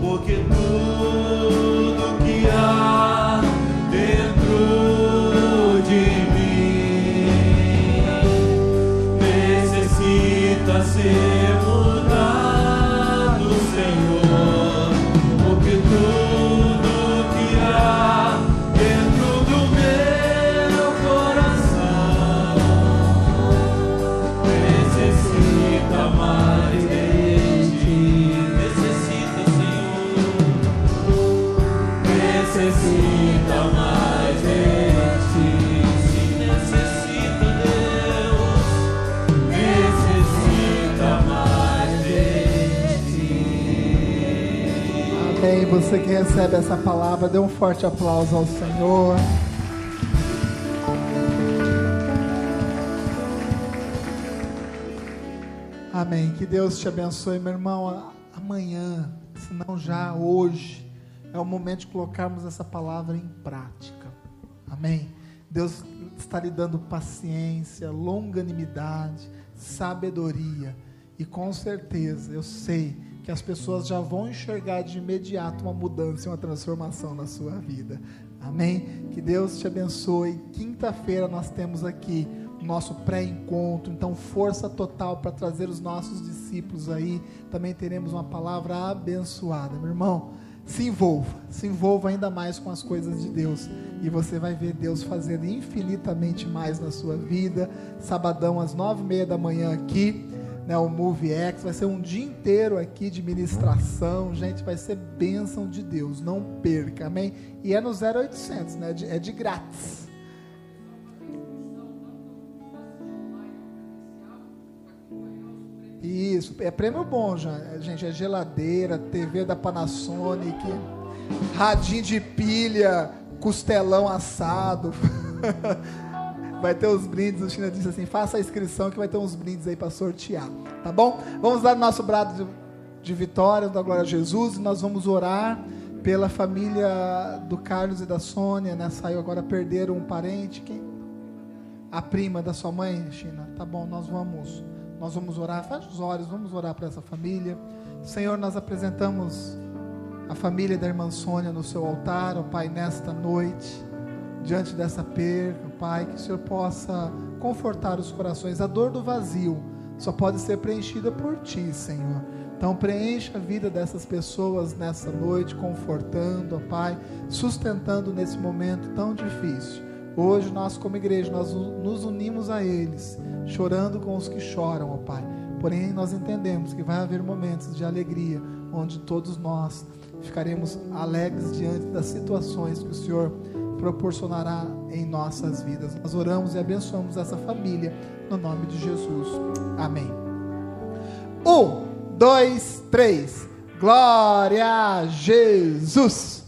S2: Porque tudo
S1: Você que recebe essa palavra, dê um forte aplauso ao Senhor. Amém. Que Deus te abençoe, meu irmão. Amanhã, se não já hoje, é o momento de colocarmos essa palavra em prática. Amém. Deus está lhe dando paciência, longanimidade, sabedoria. E com certeza, eu sei que as pessoas já vão enxergar de imediato uma mudança e uma transformação na sua vida. Amém? Que Deus te abençoe. Quinta-feira nós temos aqui o nosso pré-encontro, então força total para trazer os nossos discípulos aí. Também teremos uma palavra abençoada. Meu irmão, se envolva, se envolva ainda mais com as coisas de Deus. E você vai ver Deus fazendo infinitamente mais na sua vida. Sabadão às nove e meia da manhã aqui, né, o Move X. Vai ser um dia inteiro aqui de ministração. Gente, vai ser bênção de Deus. Não perca, amém? E é no 0800, né? É de grátis. Isso, é prêmio bom, já. gente. É geladeira, TV da Panasonic, radinho de pilha, costelão assado. vai ter os brindes. O China disse assim: faça a inscrição que vai ter uns brindes aí para sortear. Tá bom? Vamos dar nosso brado de, vitória, da glória a Jesus. E nós vamos orar pela família do Carlos e da Sônia, né? Saiu agora, perderam um parente. Quem? A prima da sua mãe, China. Tá bom, nós vamos nós vamos orar, feche os olhos, vamos orar para essa família. Senhor, nós apresentamos a família da irmã Sônia no seu altar, ó Pai, nesta noite, diante dessa perda, Pai, que o Senhor possa confortar os corações. A dor do vazio só pode ser preenchida por Ti, Senhor. Então preencha a vida dessas pessoas nessa noite, confortando, ó Pai, sustentando nesse momento tão difícil. Hoje nós como igreja, nós nos unimos a eles chorando com os que choram, ó Pai. Porém, nós entendemos que vai haver momentos de alegria, onde todos nós ficaremos alegres diante das situações que o Senhor proporcionará em nossas vidas. Nós oramos e abençoamos essa família, no nome de Jesus. Amém. Um, dois, três. Glória a Jesus.